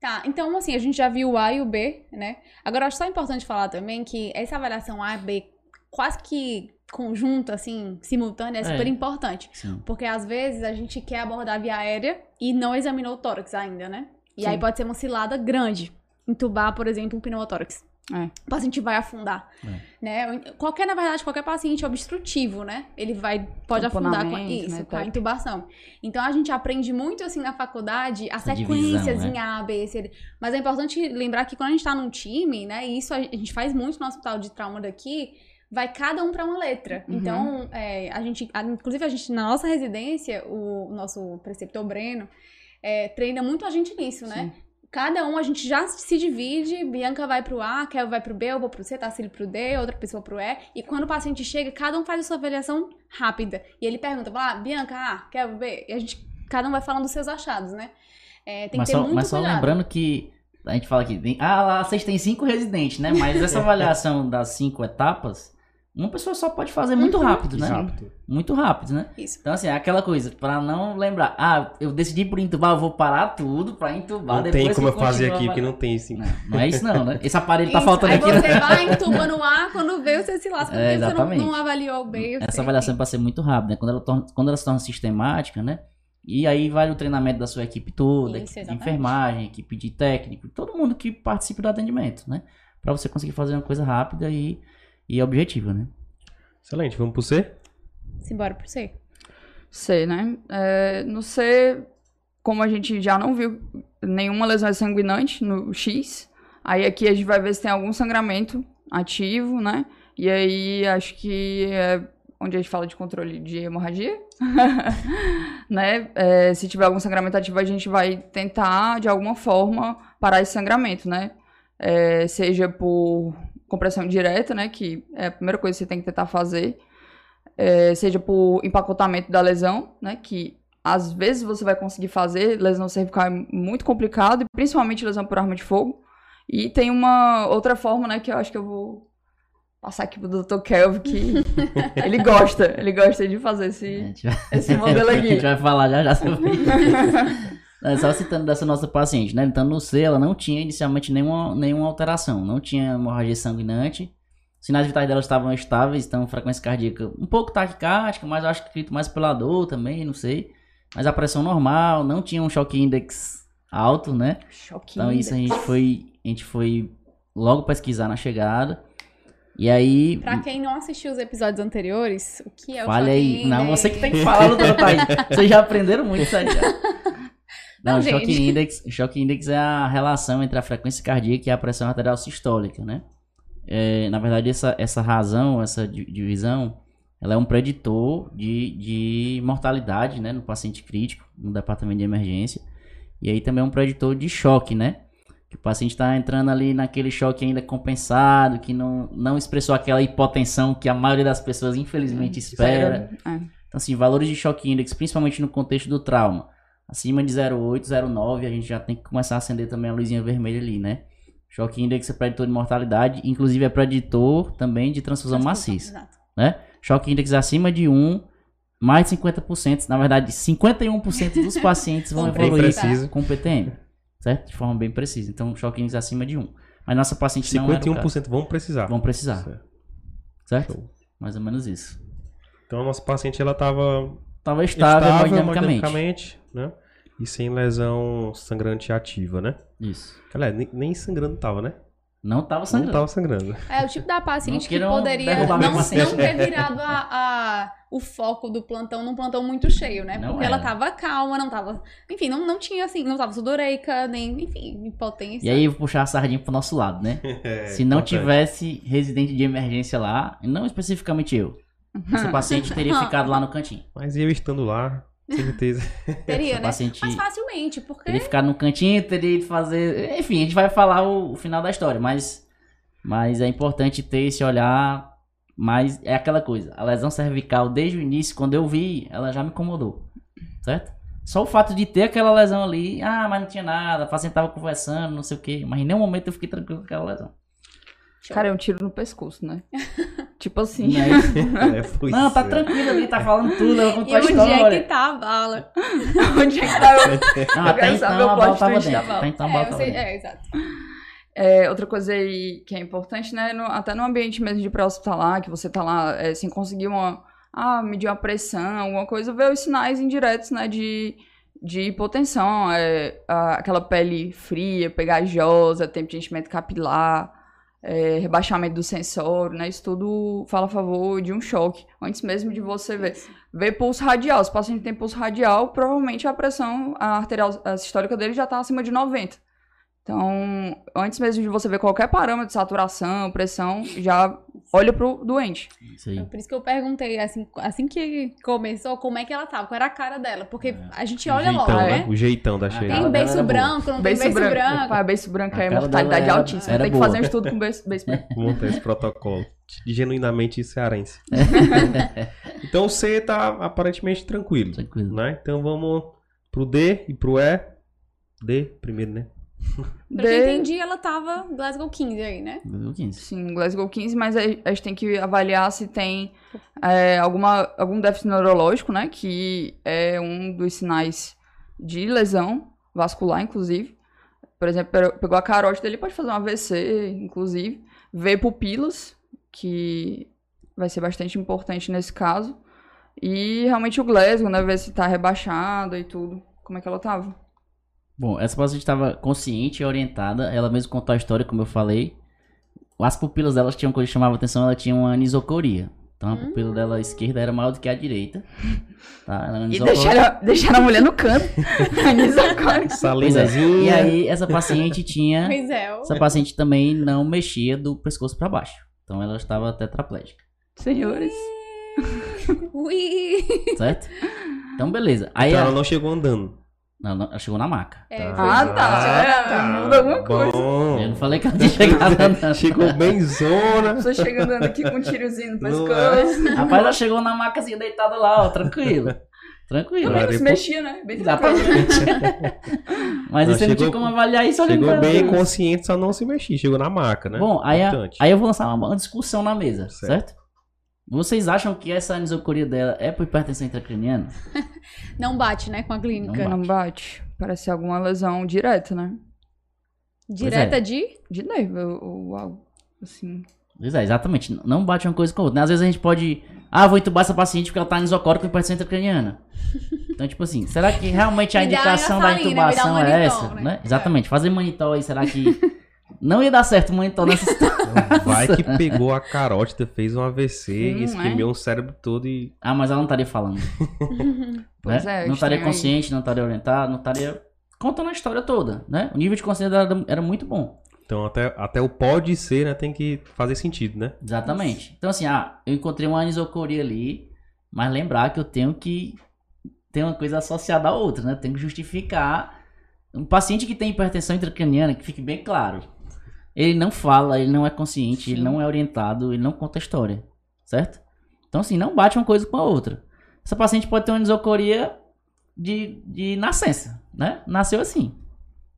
Tá, então assim, a gente já viu o A e o B, né? Agora, acho só importante falar também que essa avaliação A e B, quase que conjunta, assim, simultânea, é É. super importante. Sim. Porque às vezes a gente quer abordar a via aérea e não examinou o tórax ainda, né? E Sim. aí pode ser uma cilada grande. Entubar, por exemplo, um pneumotórax. É. o paciente vai afundar. É. Né? Qualquer, na verdade, qualquer paciente obstrutivo, né? Ele vai, pode afundar com Tamponamento, isso, né, com a intubação. Então a gente aprende muito assim na faculdade as sequências divisão, em A, B, C. Mas é importante lembrar que quando a gente tá num time, né? E isso a gente faz muito no hospital de trauma daqui, vai cada um para uma letra. Uhum. Então, é, a gente, a- inclusive a gente, na nossa residência, o nosso preceptor Breno é, treina muito a gente nisso, né? Cada um a gente já se divide, Bianca vai pro A, Kel vai pro B, eu vou pro C, Tassilo pro D, outra pessoa pro E. E quando o paciente chega, cada um faz a sua avaliação rápida. E ele pergunta, fala, ah, Bianca, A, Kel, B. E a gente, cada um vai falando dos seus achados, né? É, tem mas que ter só, muito mas só cuidado. lembrando que a gente fala aqui, tem- ah, lá vocês têm cinco residentes, né? Mas essa avaliação das cinco etapas, uma pessoa só pode fazer muito Uhum. rápido, né? Rápido. Muito rápido, né? Isso. Então, assim, é aquela coisa, pra não lembrar, ah, eu decidi por entubar, eu vou parar tudo pra entubar. Não depois tem como eu fazer aqui, porque não tem assim. Não, não é isso não, né? Esse aparelho tá Isso. faltando Aí aqui. né? você vai, entuba no A, quando vê, você se lasca. É, porque você não, não avaliou o B. o Essa C. avaliação é pra ser muito rápida, né? Quando ela, torna, quando ela se torna sistemática, né? E aí vai o treinamento da sua equipe toda, Isso, equipe de enfermagem, equipe de técnico, todo mundo que participe do atendimento, né? Pra você conseguir fazer uma coisa rápida e, e objetiva, né? Excelente, vamos pro C? Simbora pro C. C, né? É, no C, como a gente já não viu nenhuma lesão sanguinante no X, aí aqui a gente vai ver se tem algum sangramento ativo, né? E aí acho que é onde a gente fala de controle de hemorragia, né? É, se tiver algum sangramento ativo, a gente vai tentar, de alguma forma, parar esse sangramento, né? É, seja por compressão direta, né? Que é a primeira coisa que você tem que tentar fazer é, seja por empacotamento da lesão, né? Que às vezes você vai conseguir fazer, lesão cervical é muito complicado, principalmente lesão por arma de fogo. E tem uma outra forma, né, que eu acho que eu vou passar aqui pro Dr. Kelvin, que ele gosta, ele gosta de fazer esse, gente vai, esse modelo a gente aqui. vai falar já já sobre isso. É, Só citando dessa nossa paciente, né? Então, no C, ela não tinha inicialmente nenhuma, nenhuma alteração. Não tinha hemorragia sanguinante. Os sinais vitais dela estavam estáveis, então frequência cardíaca um pouco taquicárdica, mas eu acho que acredito mais pela dor também, não sei. Mas a pressão normal, não tinha um choque index alto, né? Choquinho. Então isso a gente foi, a gente foi logo pesquisar na chegada. E aí, Pra quem não assistiu os episódios anteriores, o que é o Fale aí. choque Não, index? você que tem que falar, doutora Thaís. Vocês já aprenderam muito isso aí já. Não, Não, choque index, choque index é a relação entre a frequência cardíaca e a pressão arterial sistólica, né? É, na verdade, essa, essa razão, essa di- divisão, ela é um preditor de, de mortalidade, né? No paciente crítico, no departamento de emergência. E aí também é um preditor de choque, né? Que o paciente está entrando ali naquele choque ainda compensado, que não, não expressou aquela hipotensão que a maioria das pessoas infelizmente espera. É. Então, assim, valores de choque index, principalmente no contexto do trauma, acima de 0,8, 0,9, a gente já tem que começar a acender também a luzinha vermelha ali, né? Choque index é preditor de mortalidade, inclusive é preditor também de transfusão maciça, Exato. né? Choque index acima de 1, mais de 50%, na verdade, 51% dos pacientes vão evoluir preciso. com PTM, certo? De forma bem precisa. Então, choque index acima de 1. Mas nossa paciente não era o caso. 51% vão precisar. vão precisar, Certo. certo? Mais ou menos isso. Então a nossa paciente ela tava Tava estável, estável hemodinamicamente. hemodinamicamente, né? E sem lesão sangrante ativa, né? Isso. Galera, nem, nem sangrando tava, né? Não tava Não sangrando. tava sangrando. É o tipo da paciente Não que poderia não, não ter virado a, a- o foco do plantão num plantão muito cheio, né? Não Porque era. ela tava calma, não tava. Enfim, não, não tinha assim, não tava sudoreica, nem, enfim, impotência. E aí eu vou puxar a sardinha pro nosso lado, né? É, Se não importante. tivesse residente de emergência lá, não especificamente eu, esse paciente teria ficado lá no cantinho. Mas eu estando lá, certeza. Teria, né? paciente Mas facilmente, porque. teria ficado no cantinho, teria ido fazer. Enfim, a gente vai falar o, o final da história, mas, mas é importante ter esse olhar. Mas é aquela coisa, a lesão cervical, desde o início, quando eu vi, ela já me incomodou. Certo? Só o fato de ter aquela lesão ali, ah, mas não tinha nada, o paciente tava conversando, não sei o quê. Mas em nenhum momento eu fiquei tranquilo com aquela lesão. Cara, é um tiro no pescoço, né? tipo assim. Não é isso? É, Não, tá é. tranquilo ali, tá falando tudo, eu vou E contar a onde é que história. tá a bala? Onde é que tá? Até então o a tava dentro. bala. Até então a É, bola eu tava dentro. é, exato. É, outra coisa aí que é importante, né? no- até no ambiente mesmo de pré-hospitalar, que você tá lá é, sem conseguir uma. Ah, medir uma pressão, alguma coisa, ver os sinais indiretos, né? De, de hipotensão, é, a- aquela pele fria, pegajosa, tempo de enchimento capilar, é, rebaixamento do sensório, né? Isso tudo fala a favor de um choque. Antes mesmo de você ver. Ver pulso radial. Se o paciente tem pulso radial, provavelmente a pressão a arterial a sistólica dele já está acima de 90. Então, antes mesmo de você ver qualquer parâmetro de saturação, pressão, já olha pro doente. Isso aí. Por isso que eu perguntei, assim, assim que começou, como é que ela tava, qual era a cara dela. Porque a gente O olha jeitão, logo, né? né? O jeitão da A chegada. cara Tem beiço branco, não tem beiço branco. Opa, beiço branco é mortalidade era- altíssima. era Tem que fazer um estudo com beiço, beiço branco. montar esse protocolo. Genuinamente cearense. então o C tá aparentemente tranquilo, Tranquilo. né? Então vamos pro D e pro E. D primeiro, né? Pelo que eu De- entendi, ela tava Glasgow 15 aí, né? Viu, 15? Sim, Glasgow 15, mas a a gente tem que avaliar se tem é, alguma, algum déficit neurológico, né? Que é um dos sinais de lesão vascular, inclusive. Por exemplo, pe- pegou a carótida, ele pode fazer um AVC, inclusive. Ver pupilas, que vai ser bastante importante nesse caso. E realmente o Glasgow, né? Ver se tá rebaixada e tudo. Como é que ela tava? Bom, essa paciente estava consciente e orientada. Ela mesmo contou a história, como eu falei. As pupilas dela tinham uma coisa que chamava atenção, ela tinha uma anisocoria. Então a pupila dela esquerda era maior do que a direita. Tá? E deixaram, deixaram a mulher no canto. Anisocórica. Pois é. E aí essa paciente tinha. Pois é. Essa paciente também não mexia do pescoço para baixo. Então ela estava tetraplégica, Senhores. Ui! certo? Então beleza. Aí Então ela, ela não chegou andando. Não, não, ela chegou na maca. É, Tá. Ah, isso. tá. Muda alguma coisa. Bom. Eu não falei que ela tinha chegado andando. Chegou bem zona. A pessoa chega andando aqui com um tirozinho no pescoço. Rapaz, ela chegou na macazinha deitada lá, ó, tranquila. Tranquila. Também não se Depois- mexia, né? Bem tranquilo. Exatamente. Mas Não, você não tinha chegou- como avaliar isso olhando Chegou bem consciente, só não se mexia. Chegou na maca, né? Bom, aí, a- aí eu vou lançar uma, uma discussão na mesa, Certo. certo? Vocês acham que essa anisocoria dela é por hipertensão intracraniana? Não bate, né, com a clínica. Não Não bate. Parece ser alguma lesão direta, né? Direta é. de. De nervo ou algo assim. Pois é, exatamente. Não bate uma coisa com a outra. Às vezes a gente pode. Ah, vou entubar essa paciente porque ela tá anisocórica com hipertensão intracraniana. Então, tipo assim, será que realmente a indicação da né? Intubação é essa? né? Né? Exatamente. Fazer manitol aí, será que. Não ia dar certo o manitol nessa situação. Então, Vai que pegou a carótida, fez um AVC, Hum, esquemeu o cérebro todo e. Ah, mas ela não estaria falando. Pois né? é, não estaria estranho aí. consciente, não estaria orientada, não estaria contando a história toda, né? O nível de consciência dela era- era muito bom. Então até, até o pode ser, né? Tem que fazer sentido, né? Exatamente. Então, assim, ah, eu encontrei uma anisocoria ali, mas lembrar que eu tenho que ter uma coisa associada à outra, né? Eu tenho que justificar. Um paciente que tem hipertensão intracraniana, que fique bem claro, ele não fala, ele não é consciente, ele não é orientado, ele não conta história, certo? Então, assim, não bate uma coisa com a outra. Essa paciente pode ter uma anisocoria de, de nascença, né? Nasceu assim,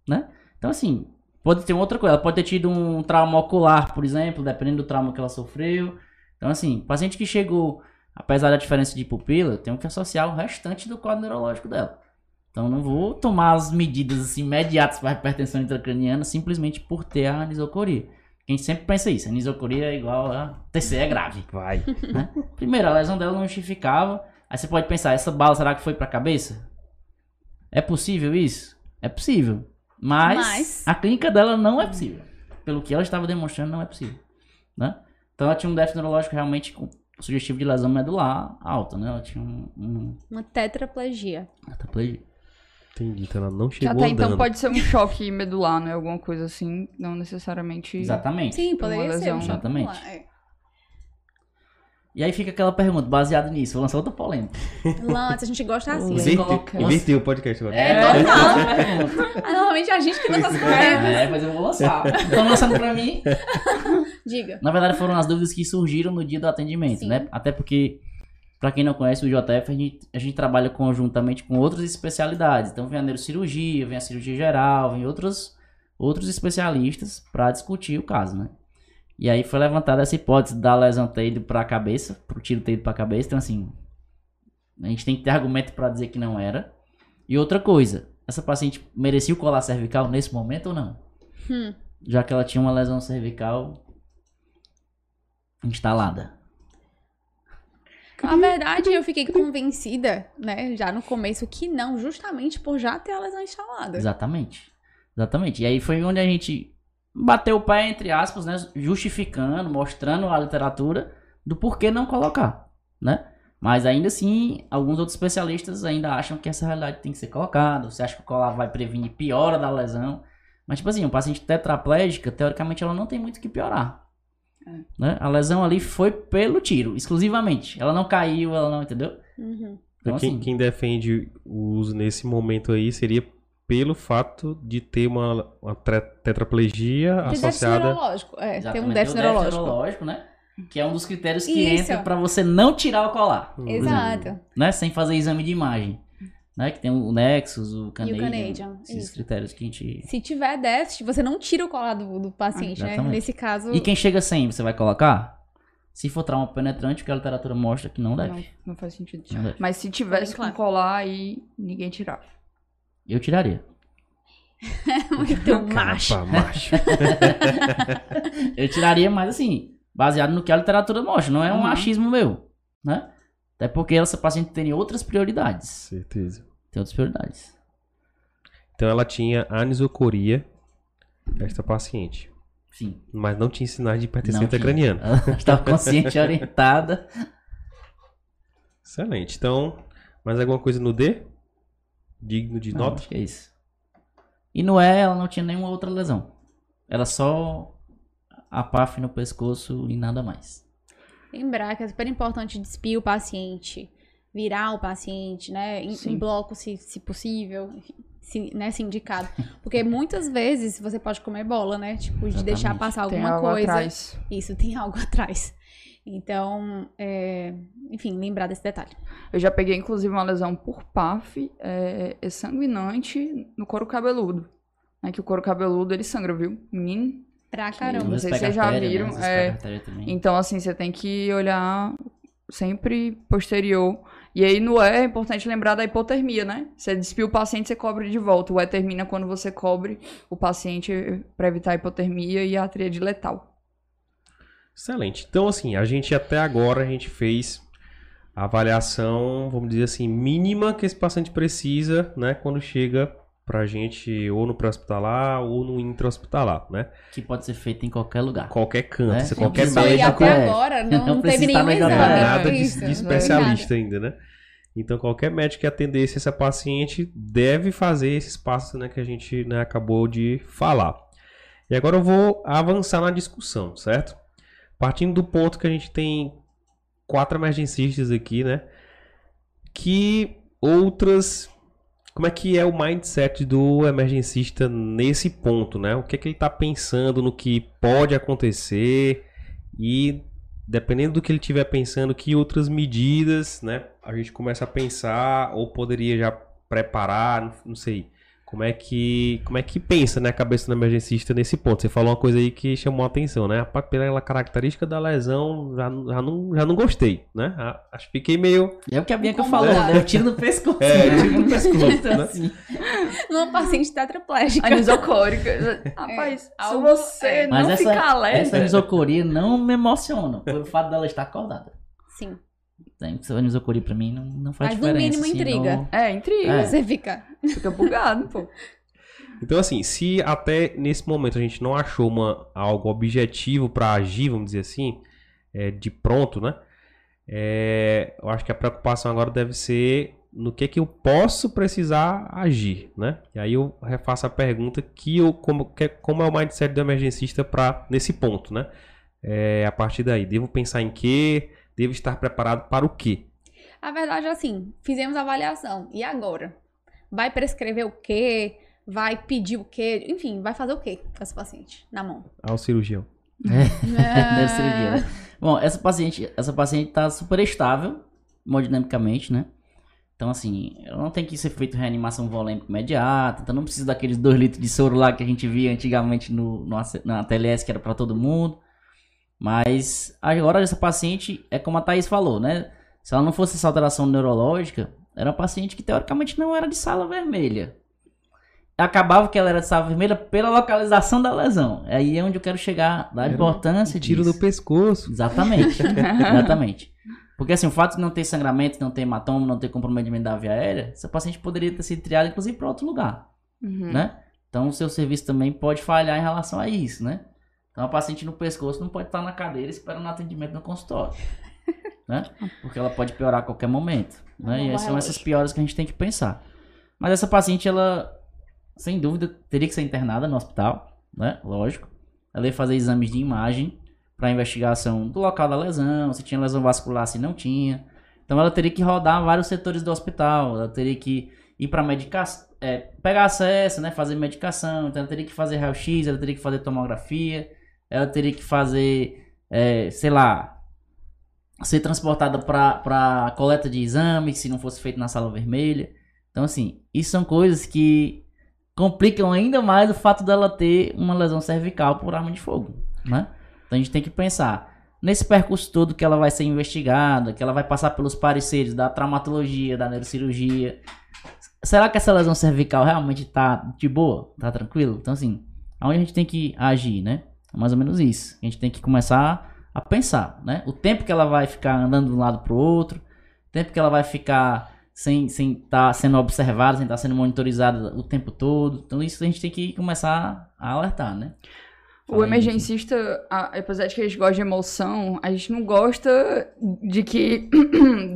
né? Então, assim, pode ter outra coisa. Ela pode ter tido um trauma ocular, por exemplo, dependendo do trauma que ela sofreu. Então, assim, paciente que chegou, apesar da diferença de pupila, tenho que associar o restante do quadro neurológico dela. Então, não vou tomar as medidas assim, imediatas para hipertensão intracraniana simplesmente por ter a anisocoria. A gente sempre pensa isso, a anisocoria é igual a TC é grave. Vai. né? Primeiro, a lesão dela não justificava. Aí você pode pensar, essa bala será que foi para a cabeça? É possível isso? É possível. Mas, Mas- a clínica dela não é possível. Pelo que ela estava demonstrando, não é possível. Né? Então ela tinha um déficit neurológico realmente com sugestivo de lesão medular alta, né? Ela tinha um, um Uma tetraplegia. tetraplegia. Entendi. Então ela não Que chegou até então andando. pode ser um choque medular, né? Alguma coisa assim. Não necessariamente. Exatamente. Sim, poderia Uma ser. lesão. choque Exatamente. é. E aí fica aquela pergunta, baseada nisso, vou lançar outra polêmica. Lance, a gente gosta assim. Coloca- invertiu o podcast agora. É, total. outra pergunta. Ah, normalmente é a gente que lança as polêmicas. É, mas eu vou lançar. Estão lançando pra mim. Diga. Na verdade, foram as dúvidas que surgiram no dia do atendimento, Sim. né? Até porque, pra quem não conhece o JF, a gente, a gente trabalha conjuntamente com outras especialidades. Então, vem a neurocirurgia, vem a cirurgia geral, vem outros, outros especialistas pra discutir o caso, né? E aí foi levantada essa hipótese da lesão ter ido pra cabeça, pro tiro ter ido pra cabeça. Então, assim, a gente tem que ter argumento pra dizer que não era. E outra coisa, essa paciente merecia o colar cervical nesse momento ou não? Hum. Já que ela tinha uma lesão cervical instalada. Na verdade, eu fiquei convencida, né, já no começo, que não, justamente por já ter a lesão instalada. Exatamente. Exatamente. E aí foi onde a gente bateu o pé, entre aspas, né? Justificando, mostrando a literatura do porquê não colocar, né? Mas ainda assim, alguns outros especialistas ainda acham que essa realidade tem que ser colocada. Você acha que o colar vai prevenir piora da lesão. Mas, tipo assim, um paciente tetraplégica, teoricamente, ela não tem muito o que piorar. É. Né? A lesão ali foi pelo tiro, exclusivamente. Ela não caiu, ela não, entendeu? Uhum. Então, quem, assim, quem defende o uso nesse momento aí seria pelo fato de ter uma, uma tetraplegia déficit associada. neurológico. É, tem um exatamente, déficit tem o neurológico. neurológico, né? Que é um dos critérios que Isso. entra pra você não tirar o colar. Exato. né? Sem fazer exame de imagem. Né? Que tem o Nexus, o Canadian. Canadian, Esses isso. critérios que a gente. Se tiver déficit, você não tira o colar do, do paciente, né? Exatamente. Nesse caso. E quem chega sem, você vai colocar? Se for trauma penetrante, porque a literatura mostra que não deve. Não, não faz sentido. Não deve. Mas se tivesse claro. com colar aí, ninguém tirava. Eu tiraria. Muito macho. Caramba, macho. Eu tiraria, mas assim, baseado no que a literatura mostra. Não é um Uhum. achismo meu, né? Até porque essa paciente tem outras prioridades. Certeza. Tem outras prioridades. Então ela tinha anisocoria, esta paciente. Sim. Mas não tinha sinais de hipertensão. Ela estava consciente e orientada. Excelente. Então, mais alguma coisa no D? Digno de Não, nota? acho que é isso. E no E, ela não tinha nenhuma outra lesão. Era só a PAF no pescoço e nada mais. Lembrar que é super importante despir o paciente, virar o paciente, né? Em, em bloco, se, se possível, enfim, se, né, se indicado. Porque muitas vezes você pode comer bola, né? Tipo, de deixar passar Tem alguma algo coisa. atrás. Isso, tem algo atrás. Então, é, enfim, lembrar desse detalhe. Eu já peguei, inclusive, uma lesão por PAF é, é sanguinante no couro cabeludo. Né, que o couro cabeludo, ele sangra, viu? Menino. Pra caramba. Não sei se vocês já né? viram, vezes é. Então, assim, você tem que olhar sempre posterior. E aí, no E, é importante lembrar da hipotermia, né? Você despia o paciente, você cobre de volta. O E termina quando você cobre o paciente para evitar a hipotermia e a tríade letal. Excelente. Então, assim, a gente até agora a gente fez a avaliação, vamos dizer assim, mínima que esse paciente precisa, né, quando chega pra gente ou no pré-hospitalar ou no intra-hospitalar, né? Que pode ser feito em qualquer lugar. Qualquer canto, Né? qualquer E médico, até é. agora não, Não teve nenhum exame. nada de, Isso, de especialista ainda, né? Então, qualquer médico que atendesse essa paciente deve fazer esses passos né, que a gente né, acabou de falar. E agora eu vou avançar na discussão, certo? Partindo do ponto que a gente tem quatro emergencistas aqui, né? Que outras. Como é que é o mindset do emergencista nesse ponto, né? O que é que ele está pensando no que pode acontecer e dependendo do que ele estiver pensando, que outras medidas, né, a gente começa a pensar ou poderia já preparar, não- sei. Como é que como é que pensa, né, a cabeça do emergencista nesse ponto? Você falou uma coisa aí que chamou a atenção, né? Pela característica da lesão, já, já, não, já não gostei, né? Acho que fiquei meio é o que a Bianca falou, né? Eu tiro no pescoço. É, né? tiro no pescoço, Então, né? assim, Numa paciente tetraplégica. Anisocórica. Rapaz, se algo- você é. Mas não essa, ficar alerta... essa misocoria não me emociona, pelo fato dela estar acordada. Sim. Tem que ser a misocoria pra mim não, não faz Mas no diferença. mínimo assim, intriga. não- É, intriga. É. Você fica. Fica bugado, pô. Então, assim, se até nesse momento a gente não achou uma, algo objetivo para agir, vamos dizer assim, é, de pronto, né? É, eu acho que a preocupação agora deve ser no que que eu posso precisar agir, né? E aí eu refaço a pergunta que eu como, que, como é o mindset do emergencista para nesse ponto, né? É, a partir daí, devo pensar em quê? Devo estar preparado para o quê? A verdade é assim, fizemos a avaliação. E agora? Vai prescrever o quê? Vai pedir o quê? Enfim, vai fazer o quê com esse paciente na mão? Ao cirurgião. Deve ser o dia, né? Bom, essa paciente, essa paciente tá super estável, hemodinamicamente, né? Então, assim, ela não tem que ser feito reanimação volêmica imediata, então não precisa daqueles 2 litros de soro lá que a gente via antigamente no, no na TLS, que era pra todo mundo. Mas agora essa paciente, é como a Thaís falou, né? Se ela não fosse essa alteração neurológica, era uma paciente que teoricamente não era de sala vermelha. Acabava que ela era de sala vermelha pela localização da lesão. Aí é onde eu quero chegar, da Era importância Tiro disso. do pescoço. Exatamente. Exatamente. Porque assim, o fato de não ter sangramento, não ter hematoma, não ter comprometimento da via aérea, essa paciente poderia ter sido triada, inclusive, para outro lugar, Uhum. né? Então o seu serviço também pode falhar em relação a isso, né? Então a paciente no pescoço não pode estar na cadeira esperando atendimento no consultório. né? Porque ela pode piorar a qualquer momento. Né? E são essas piores que a gente tem que pensar. Mas essa paciente, ela, sem dúvida, teria que ser internada no hospital, né? Lógico. Ela ia fazer exames de imagem para investigação do local da lesão, se tinha lesão vascular, se não tinha. Então ela teria que rodar vários setores do hospital, ela teria que ir para medicação, é, pegar acesso, né, fazer medicação, então ela teria que fazer raio-x, ela teria que fazer tomografia, ela teria que fazer, é, sei lá, ser transportada para coleta de exames, se não fosse feito na sala vermelha. Então, assim, isso são coisas que complicam ainda mais o fato dela ter uma lesão cervical por arma de fogo, né? Então a gente tem que pensar nesse percurso todo que ela vai ser investigada, que ela vai passar pelos pareceres da traumatologia, da neurocirurgia. Será que essa lesão cervical realmente tá de boa? Tá tranquilo? Então, assim, aonde a gente tem que agir, né? É mais ou menos isso. A gente tem que começar a pensar, né? O tempo que ela vai ficar andando de um lado pro outro, o tempo que ela vai ficar sem estar sem tá sendo observada, sem estar tá sendo monitorizada o tempo todo. Então, isso a gente tem que começar a alertar, né? O emergencista, apesar de que a gente gosta de emoção, a gente não gosta de que.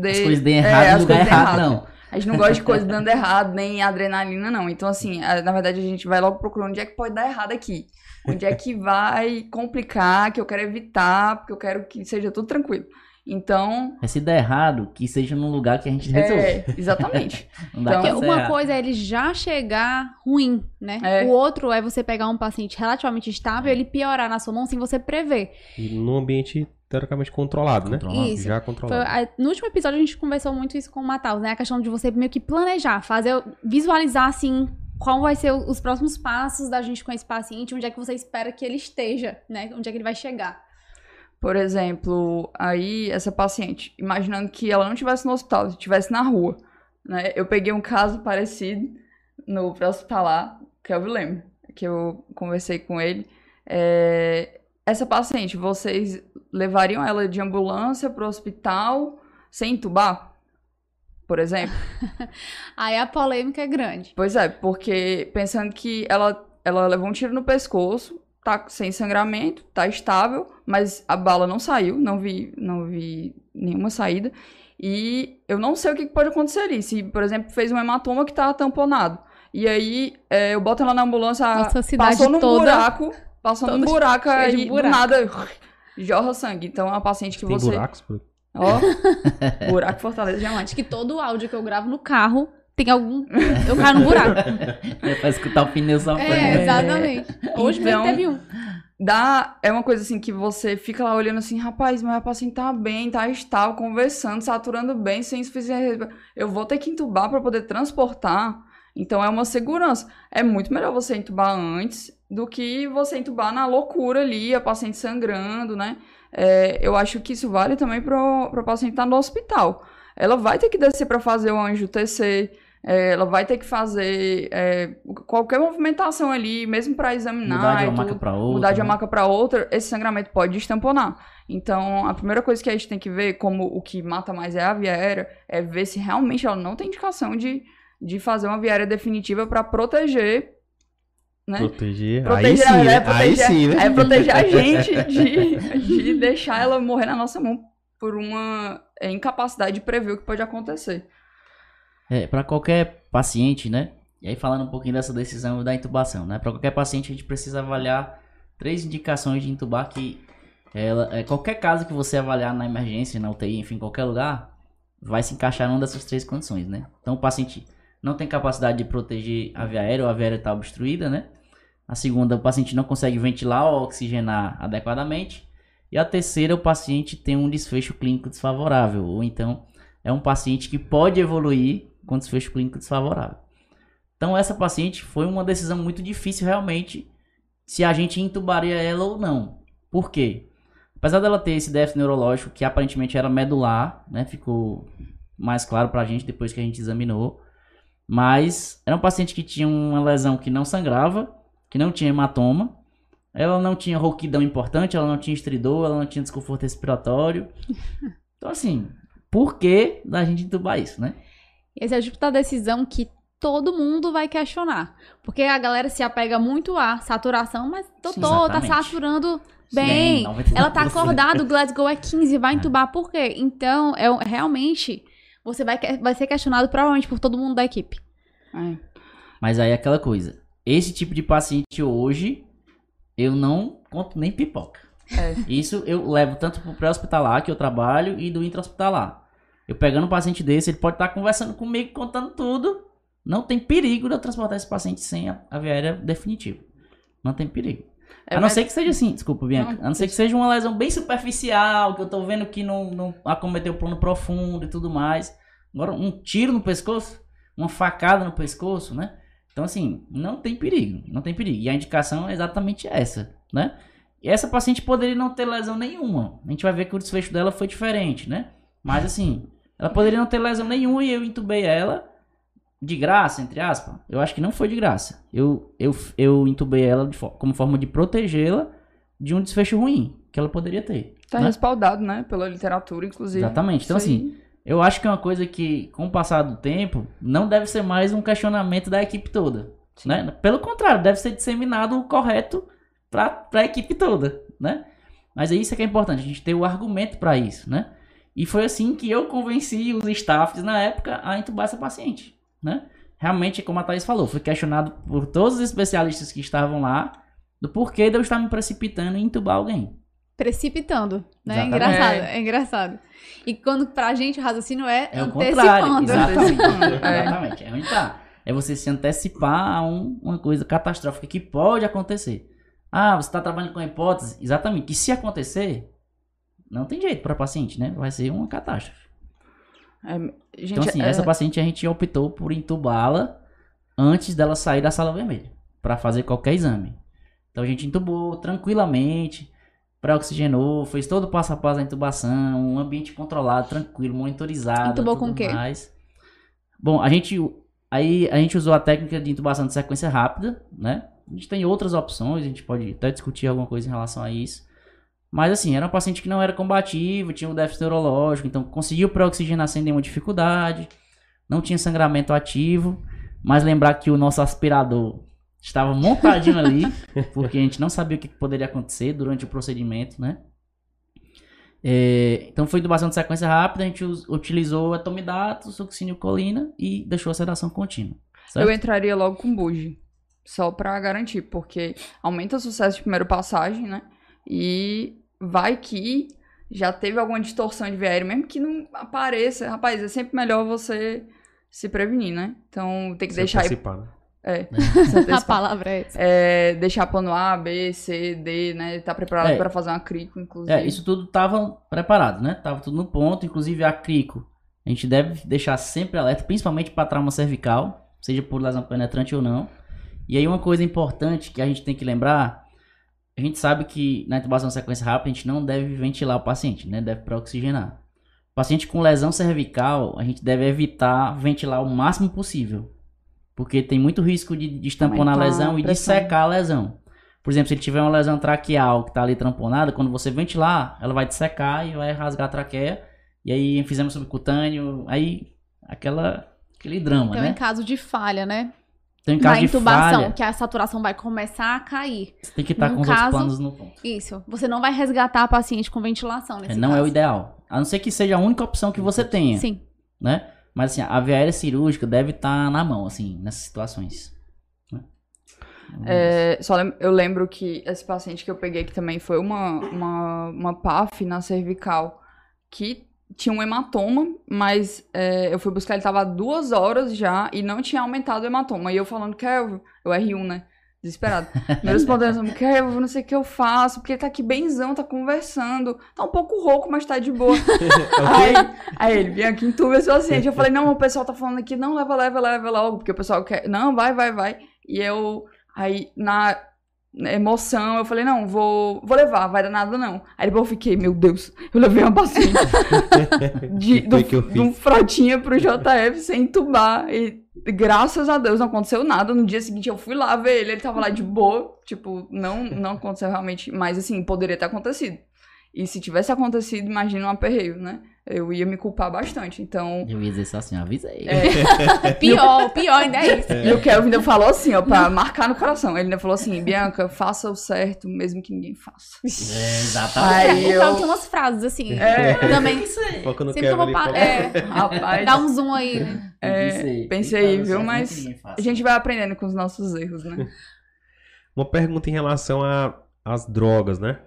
De, as coisas deem errado é, no lugar errado, errado, não. A gente não gosta de coisa dando errado, nem adrenalina, não. Então, assim, na verdade, a gente vai logo procurando onde é que pode dar errado aqui. Onde é que vai complicar, que eu quero evitar, porque eu quero que seja tudo tranquilo. Então. É se der errado, que seja num lugar que a gente resolve. É, exatamente. então, porque uma coisa é ele já chegar ruim, né? É. O outro é você pegar um paciente relativamente estável e ele piorar na sua mão sem você prever. E num ambiente teoricamente controlado, né? Controlado. Isso. Já controlado. Foi, no último episódio a gente conversou muito isso com o Matheus, né? A questão de você meio que planejar, fazer, visualizar assim qual vai ser os próximos passos da gente com esse paciente, onde é que você espera que ele esteja, né? Onde é que ele vai chegar. Por exemplo, aí essa paciente, imaginando que ela não estivesse no hospital, estivesse na rua, né? Eu peguei um caso parecido no pré-hospitalar, que é o Vilema, que eu conversei com ele. É... Essa paciente, vocês levariam ela de ambulância para o hospital sem entubar? Por exemplo? aí a polêmica é grande. Pois é, porque pensando que ela, ela levou um tiro no pescoço, tá sem sangramento, tá estável, mas a bala não saiu, não vi, não vi nenhuma saída. E eu não sei o que pode acontecer ali. Se, por exemplo, fez um hematoma que tá tamponado. E aí é, eu boto ela na ambulância, Nossa, passou num toda, buraco, passou num buraco aí, buraco. do nada jorra sangue. Então é uma paciente que Tem você. buracos, pô. Ó, buraco Fortaleza Diamante. Acho que todo o áudio que eu gravo no carro tem algum. Eu caio no buraco. É pra escutar o pneu sofrendo. É, exatamente. Hoje então, mesmo teve um. Dá, é uma coisa assim que você fica lá olhando assim, rapaz, meu paciente tá bem, tá estável, conversando, saturando bem, sem insuficiência. Eu vou ter que entubar para poder transportar. Então é uma segurança. É muito melhor você entubar antes do que você entubar na loucura ali, a paciente sangrando, né? É, eu acho que isso vale também para o paciente estar tá no hospital. Ela vai ter que descer para fazer o anjo TC, é, ela vai ter que fazer é, qualquer movimentação ali, mesmo para examinar. Mudar de uma maca para outra. Mudar de uma né? maca para outra, esse sangramento pode destamponar. Então, a primeira coisa que a gente tem que ver, como o que mata mais é a via aérea, é ver se realmente ela não tem indicação de, de fazer uma via aérea definitiva para proteger. Né? Proteger. Proteger, aí sim, né? proteger, aí sim, né? É proteger a gente de, de deixar ela morrer na nossa mão por uma é, incapacidade de prever o que pode acontecer. É, para qualquer paciente, né? E aí falando um pouquinho dessa decisão da intubação, né? Para qualquer paciente a gente precisa avaliar três indicações de intubar que ela, é, qualquer caso que você avaliar na emergência, na UTI, enfim, qualquer lugar, vai se encaixar numa dessas três condições, né? Então o paciente não tem capacidade de proteger a via aérea ou a via aérea está obstruída, né? A segunda, o paciente não consegue ventilar ou oxigenar adequadamente. E a terceira, o paciente tem um desfecho clínico desfavorável, ou então é um paciente que pode evoluir com desfecho clínico desfavorável. Então essa paciente foi uma decisão muito difícil realmente se a gente intubaria ela ou não. Por quê? Apesar dela ter esse déficit neurológico que aparentemente era medular, né, ficou mais claro pra gente depois que a gente examinou, mas era um paciente que tinha uma lesão que não sangrava, que não tinha hematoma, ela não tinha rouquidão importante, ela não tinha estridor, ela não tinha desconforto respiratório. Então assim, por que da gente entubar isso, né? Esse é o tipo da decisão que todo mundo vai questionar. Porque a galera se apega muito à saturação, mas doutor, tá Exatamente. saturando Sim, bem. 99%. Ela tá acordada, o Glasgow é 15, vai entubar por quê? Então, é, realmente, você vai, vai ser questionado provavelmente por todo mundo da equipe. É. Mas aí é aquela coisa. Esse tipo de paciente hoje, eu não conto nem pipoca. É. Isso eu levo tanto pro pré-hospitalar que eu trabalho e do intra-hospitalar. Eu pegando um paciente desse, ele pode estar conversando comigo, contando tudo. Não tem perigo de eu transportar esse paciente sem a, a via aérea definitiva. Não tem perigo. É, a não mas- ser que seja assim, desculpa, Bianca. Não, a não ser que seja uma lesão bem superficial, que eu tô vendo que não, não acometeu o plano profundo e tudo mais. Agora, um tiro no pescoço, uma facada no pescoço, né? Então, assim, não tem perigo, não tem perigo. E a indicação é exatamente essa, né? E essa paciente poderia não ter lesão nenhuma. A gente vai ver que o desfecho dela foi diferente, né? Mas, assim, ela poderia não ter lesão nenhuma e eu entubei ela de graça, entre aspas. Eu acho que não foi de graça. Eu, eu, eu entubei ela de como forma de protegê-la de um desfecho ruim que ela poderia ter. Tá né? respaldado, né? Pela literatura, inclusive. Exatamente. Então, assim, eu acho que é uma coisa que, com o passar do tempo, não deve ser mais um questionamento da equipe toda. Né? Pelo contrário, deve ser disseminado o correto para a equipe toda. Né? Mas é isso que é importante, a gente ter o argumento para isso. Né? E foi assim que eu convenci os staffs na época a entubar essa paciente. Né? Realmente, como a Thaís falou, fui questionado por todos os especialistas que estavam lá do porquê de eu estar me precipitando em entubar alguém. Precipitando, né? Exatamente. Engraçado, É. é engraçado. E quando pra gente o raciocínio é, É o contrário. antecipando. Exatamente. É. Exatamente. É onde tá. É você se antecipar a um- uma coisa catastrófica que pode acontecer. Ah, você está trabalhando com a hipótese? Exatamente. Que se acontecer, não tem jeito para paciente, né? Vai ser uma catástrofe. É, gente, Então, assim, é- essa paciente a gente optou por entubá-la antes dela sair da sala vermelha para fazer qualquer exame. Então a gente entubou tranquilamente, pré-oxigenou, fez todo o passo a passo da intubação, um ambiente controlado, tranquilo, monitorizado. Entubou tudo com o quê? mais. Bom, a gente aí a gente usou a técnica de intubação de sequência rápida, né? A gente tem outras opções, a gente pode até discutir alguma coisa em relação a isso. Mas assim, era um paciente que não era combativo, tinha um déficit neurológico, então conseguiu pré-oxigenar sem nenhuma dificuldade, não tinha sangramento ativo, mas lembrar que o nosso aspirador estava montadinho ali, porque a gente não sabia o que poderia acontecer durante o procedimento, né? É, então foi intubação de sequência rápida, a gente us- utilizou etomidato, succínio colina e deixou a sedação contínua. certo? Eu entraria logo com buge. Só pra garantir, porque aumenta o sucesso de primeira passagem, né? E vai que já teve alguma distorção de aérea, mesmo que não apareça. Rapaz, é sempre melhor você se prevenir, né? Então tem que Se deixar né? É, se A palavra é essa. É, deixar plano A, B, C, D, né? Tá preparado É. pra fazer uma crico, inclusive. É, isso tudo tava preparado, né? Tava tudo no ponto, inclusive a crico. A gente deve deixar sempre alerta, principalmente para trauma cervical, seja por lesão penetrante ou não. E aí uma coisa importante que a gente tem que lembrar, a gente sabe que na intubação de sequência rápida a gente não deve ventilar o paciente, né? Deve pré-oxigenar. Paciente com lesão cervical, a gente deve evitar ventilar o máximo possível. Porque tem muito risco de, de estamponar a Aumentar a lesão e de secar a lesão. Por exemplo, se ele tiver uma lesão traqueal que está ali tamponada, quando você ventilar, ela vai dissecar e vai rasgar a traqueia. E aí, enfisema subcutâneo, aí aquela, aquele drama, Então, né? em caso de falha, né? Então, em Na caso de intubação, falha, que a saturação vai começar a cair. você tem que estar no com os outros caso- planos no ponto. Isso. Você não vai resgatar a paciente com ventilação É, nesse não caso. é o ideal. A não ser que seja a única opção que você tenha, Sim. né? Mas assim, a via aérea cirúrgica deve estar na mão, assim, nessas situações. né? É, só lem- eu lembro que esse paciente que eu peguei que também foi uma, uma, uma PAF na cervical que tinha um hematoma, mas é, eu fui buscar, ele tava há duas horas já e não tinha aumentado o hematoma. E eu falando, Kelvin, eu R1, né? Desesperado. Me respondendo, Kelvin, não sei o que eu faço, porque ele tá aqui benzão, tá conversando, tá um pouco rouco, mas tá de boa. Aí, aí ele vinha aqui entuba esse paciente. Eu falei, não, o pessoal tá falando aqui, não, leva, leva, leva logo, porque o pessoal quer. Não, vai, vai, vai. E eu, aí, na emoção, eu falei, não, vou, vou levar, vai dar nada não. Aí depois eu fiquei, meu Deus, eu levei uma paciente de, do, de um frotinha pro JF sem entubar. E graças a Deus não aconteceu nada. No dia seguinte eu fui lá ver ele, ele tava lá de boa. Tipo, não, não aconteceu realmente. Mas assim, poderia ter acontecido. E se tivesse acontecido, imagina um aperreio, né? Eu ia me culpar bastante. Então, Eu ia dizer só assim, avisei. é, Pior, pior ainda é isso. e o Kelvin ainda falou assim, ó, pra marcar no coração. Ele ainda falou assim, Bianca, faça o certo, mesmo que ninguém faça. É, exatamente. Aí o eu- Paulo tem umas frases assim. É. Também. Foca no Sempre que eu Kevin vou pa- é, Rapaz, dá um zoom aí, né? É, pensei aí, viu? Mas a gente vai aprendendo com os nossos erros, né? Uma pergunta em relação a- às drogas, né?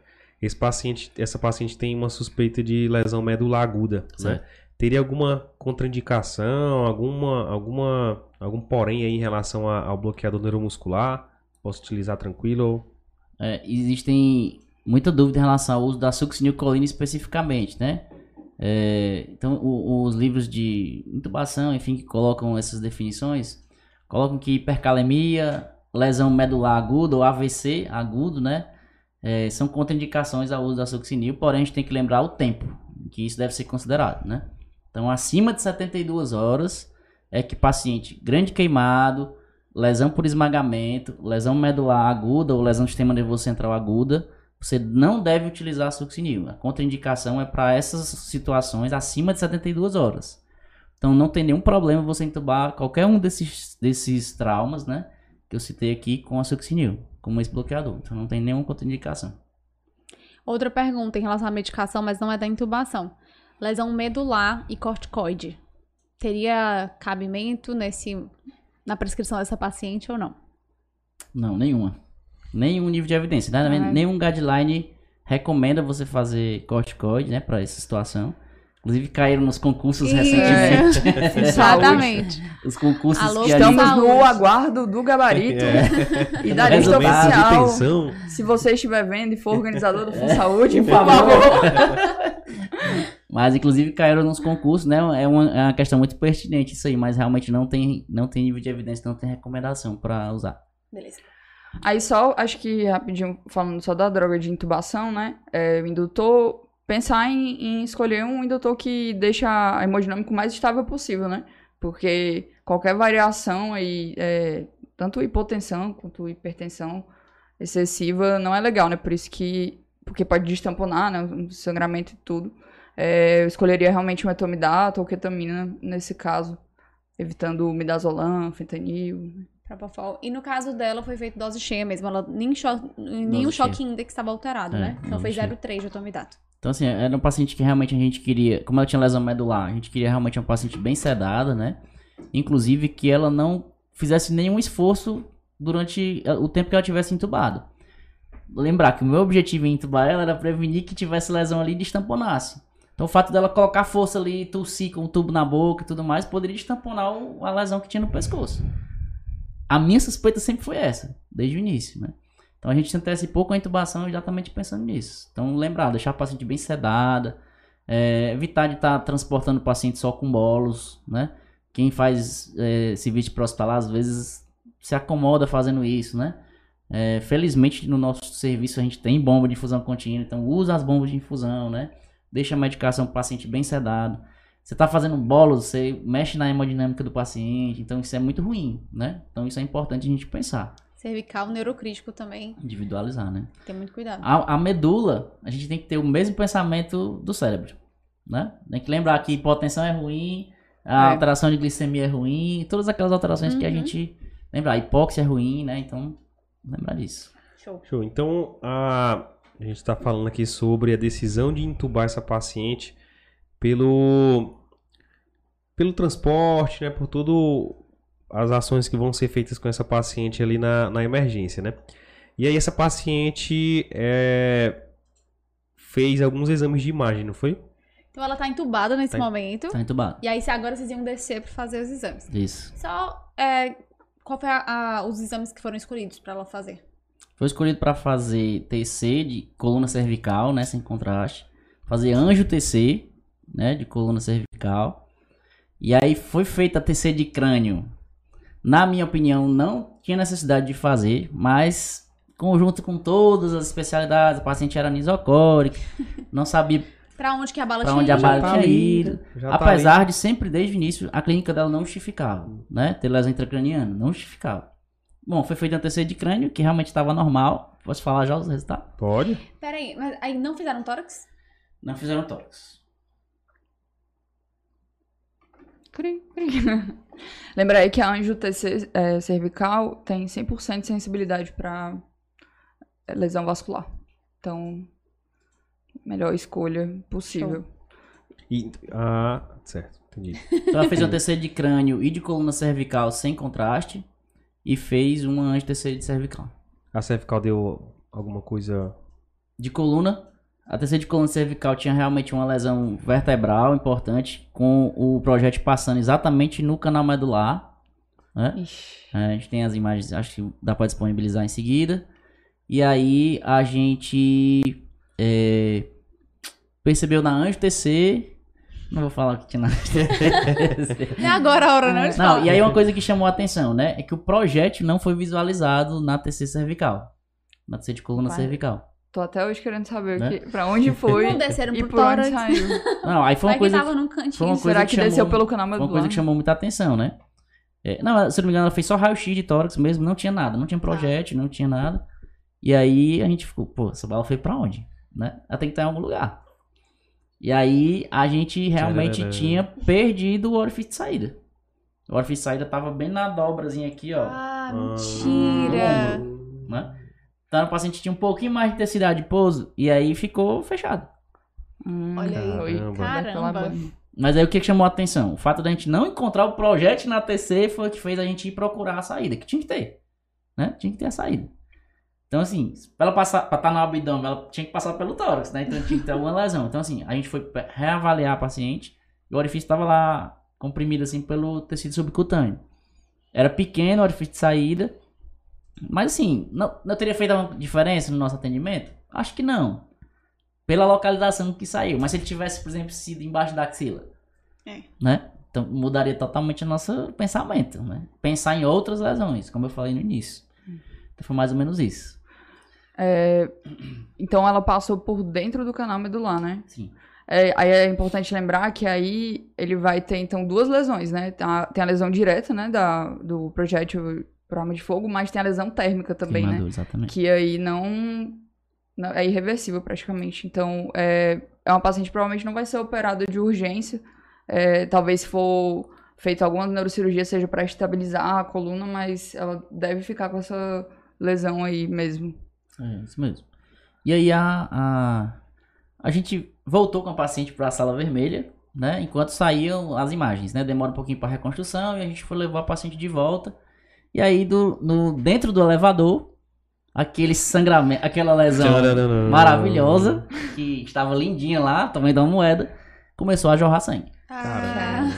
Esse paciente, essa paciente tem uma suspeita de lesão medular aguda, né? Teria alguma contraindicação, alguma, alguma, algum porém aí em relação a- ao bloqueador neuromuscular? Posso utilizar tranquilo? É, existem muita dúvida em relação ao uso da succinilcolina especificamente, né? É, então, o- os livros de intubação, enfim, que colocam essas definições, colocam que hipercalemia, lesão medular aguda ou AVC agudo, né? É, são contraindicações ao uso da succinil, porém a gente tem que lembrar o tempo que isso deve ser considerado, né? Então, acima de 72 horas é que paciente grande queimado, lesão por esmagamento, lesão medular aguda ou lesão do sistema nervoso central aguda, você não deve utilizar succinil. A contraindicação é para essas situações acima de 72 horas. Então não tem nenhum problema você entubar qualquer um desses, desses traumas, né? Que eu citei aqui com a succinil, como esse bloqueador. Então não tem nenhuma contraindicação. Outra pergunta em relação à medicação, mas não é da intubação. Lesão medular e corticoide. Teria cabimento nesse na prescrição dessa paciente ou não? Não, nenhuma. Nenhum nível de evidência. Né? Ah. Nenhum guideline recomenda você fazer corticoide, né? Para essa situação. Inclusive caíram nos concursos Isso. recentemente. Exatamente. Os concursos Alô, que a Estamos. Saúde. no aguardo do gabarito É. e da lista oficial. Se você estiver vendo e for organizador do Fundo Saúde, Por por favor. Mas inclusive caíram nos concursos, né? É uma, é uma questão muito pertinente isso aí, mas realmente não tem, não tem nível de evidência, não tem recomendação para usar. Beleza. Aí só, acho que rapidinho, falando só da droga de intubação, né? É, o indutor, pensar em, em escolher um indutor que deixa a hemodinâmica o mais estável possível, né? Porque qualquer variação aí, é, tanto hipotensão quanto hipertensão excessiva não é legal, né? Por isso que, porque pode destamponar, né? Um sangramento e tudo. É, eu escolheria realmente um etomidato ou ketamina nesse caso, evitando midazolam, fentanil, Propofol. E no caso dela foi feito dose cheia mesmo. Ela nem cho... nenhum choque cheia. index estava alterado, É, né? Então foi cheia. 0,3 de atomidato. Então, assim, era um paciente que realmente a gente queria, como ela tinha lesão medular, a gente queria realmente uma paciente bem sedada, né? Inclusive que ela não fizesse nenhum esforço durante eh, o tempo que ela tivesse entubado. Lembrar que o meu objetivo em entubar ela era prevenir que tivesse lesão ali e destamponasse. Então, o fato dela colocar força ali, tossir com o tubo na boca e tudo mais, poderia destamponar a lesão que tinha no pescoço. A minha suspeita sempre foi essa, desde o início, né? Então a gente se antecipou com a intubação exatamente pensando nisso. Então lembrar, deixar a paciente bem sedada, é, evitar de estar transportando o paciente só com bolos, né? Quem faz é, serviço para hospitalar às vezes se acomoda fazendo isso, né? É, felizmente no nosso serviço a gente tem bomba de infusão contínua, então usa as bombas de infusão, né? Deixa a medicação para o paciente bem sedado. Você está fazendo bolos, você mexe na hemodinâmica do paciente, então isso é muito ruim, né? Então isso é importante a gente pensar, Cervical, neurocrítico também. individualizar, né? Tem muito cuidado. A, a medula, a gente tem que ter o mesmo pensamento do cérebro, né? Tem que lembrar que hipotensão é ruim, a É. alteração de glicemia é ruim, todas aquelas alterações que a Uhum. gente lembrar, a hipóxia é ruim, né? Então, lembrar disso. Show. Show. Então, a, a gente está falando aqui sobre a decisão de intubar essa paciente pelo, pelo transporte, né? Por tudo as ações que vão ser feitas com essa paciente ali na, na emergência, né? E aí essa paciente é, fez alguns exames de imagem, não foi? Então ela tá entubada nesse Tá. momento. Tá entubado. E aí se agora vocês iam descer pra fazer os exames. Isso. Só, é, qual foi a- a- os exames que foram escolhidos pra ela fazer? Foi escolhido para fazer TC de coluna cervical, né, sem contraste. Fazer anjo TC, né, de coluna cervical. E aí foi feita a TC de crânio. Na minha opinião, não tinha necessidade de fazer, mas conjunto com todas as especialidades, a paciente era nisocórica, não sabia Pra onde que a bala para tinha onde a ido? bala tá tinha ido. Tá Apesar de sempre, desde o início, a clínica dela não justificava, né? Ter lesão intracraniana, não justificava. Bom, foi feito um TC de crânio, que realmente estava normal. Posso falar já os resultados? Pode? Peraí, mas aí não fizeram tórax? não fizeram tórax. Cri, cri. Lembra aí que a anjo TC é, cervical tem 100% de sensibilidade para lesão vascular. Então, melhor escolha possível. E, ah, certo, entendi. Então ela fez uma TC de crânio e de coluna cervical sem contraste e fez uma anti-TC de cervical. A cervical deu alguma coisa. De coluna, a TC de coluna cervical tinha realmente uma lesão vertebral importante, com o projétil passando exatamente no canal medular. Né? A gente tem as imagens, acho que dá pra disponibilizar em seguida. E aí a gente é, percebeu na Anjo TC. Não vou falar o que tinha na Anjo TC. É agora a hora, não? de Não, falar. e aí uma coisa que chamou a atenção, né? É que o projétil não foi visualizado na TC cervical. Na TC de coluna Vai. cervical. Tô até hoje querendo saber Né? que, pra onde foi Não desceram e pro por onde saiu. Não, aí foi uma Vai que coisa. tava num cantinho. foi uma coisa Será que que, desceu chamou- pelo canal Foi uma coisa que chamou muita atenção, né? É, não, se não me engano, ela fez só raio-x de tórax mesmo, não tinha nada, não tinha projétil, não tinha nada. E aí a gente ficou, pô, essa bala foi pra onde? Né? Ela tem que estar em algum lugar. E aí a gente realmente Tchararara. tinha perdido o orifício de saída. O orifício de saída tava bem na dobrazinha aqui, ó. Ah, Ah. mentira. Né? Então o paciente tinha um pouquinho mais de densidade de pouso e aí ficou fechado. Hum, Olha aí. Caramba. Mas aí o que chamou a atenção? O fato da gente não encontrar o projétil na TC foi o que fez a gente ir procurar a saída, que tinha que ter. Né? Tinha que ter a saída. Então, assim, pra ela passar, pra estar no abdômen, ela tinha que passar pelo tórax, né? Então tinha que ter alguma lesão. Então, assim, a gente foi reavaliar a paciente e o orifício estava lá comprimido, assim, pelo tecido subcutâneo. Era pequeno o orifício de saída, mas, assim, não, não teria feito uma diferença no nosso atendimento? Acho que não. Pela localização que saiu. Mas se ele tivesse, por exemplo, sido embaixo da axila, É. né? Então mudaria totalmente o nosso pensamento, né? Pensar em outras lesões, como eu falei no início. Então foi mais ou menos isso. É, então ela passou por dentro do canal medular, né? Sim. É, aí é importante lembrar que aí ele vai ter, então, duas lesões, né? Tem a, tem a lesão direta, né, da, do projétil por arma de fogo, mas tem a lesão térmica também, né? Queimador, exatamente. Que aí não, não- é irreversível praticamente. Então, é, é uma paciente que provavelmente não vai ser operada de urgência. É, talvez se for feita alguma neurocirurgia seja para estabilizar a coluna, mas ela deve ficar com essa lesão aí mesmo. É, isso mesmo. E aí a, a, a gente voltou com a paciente para a sala vermelha, né? Enquanto saíam as imagens, né? Demora um pouquinho para reconstrução e a gente foi levar a paciente de volta. E aí do, no, dentro do elevador, aquele sangramento, aquela lesão maravilhosa, que estava lindinha lá, tamanho da moeda, começou a jorrar sangue. Caramba.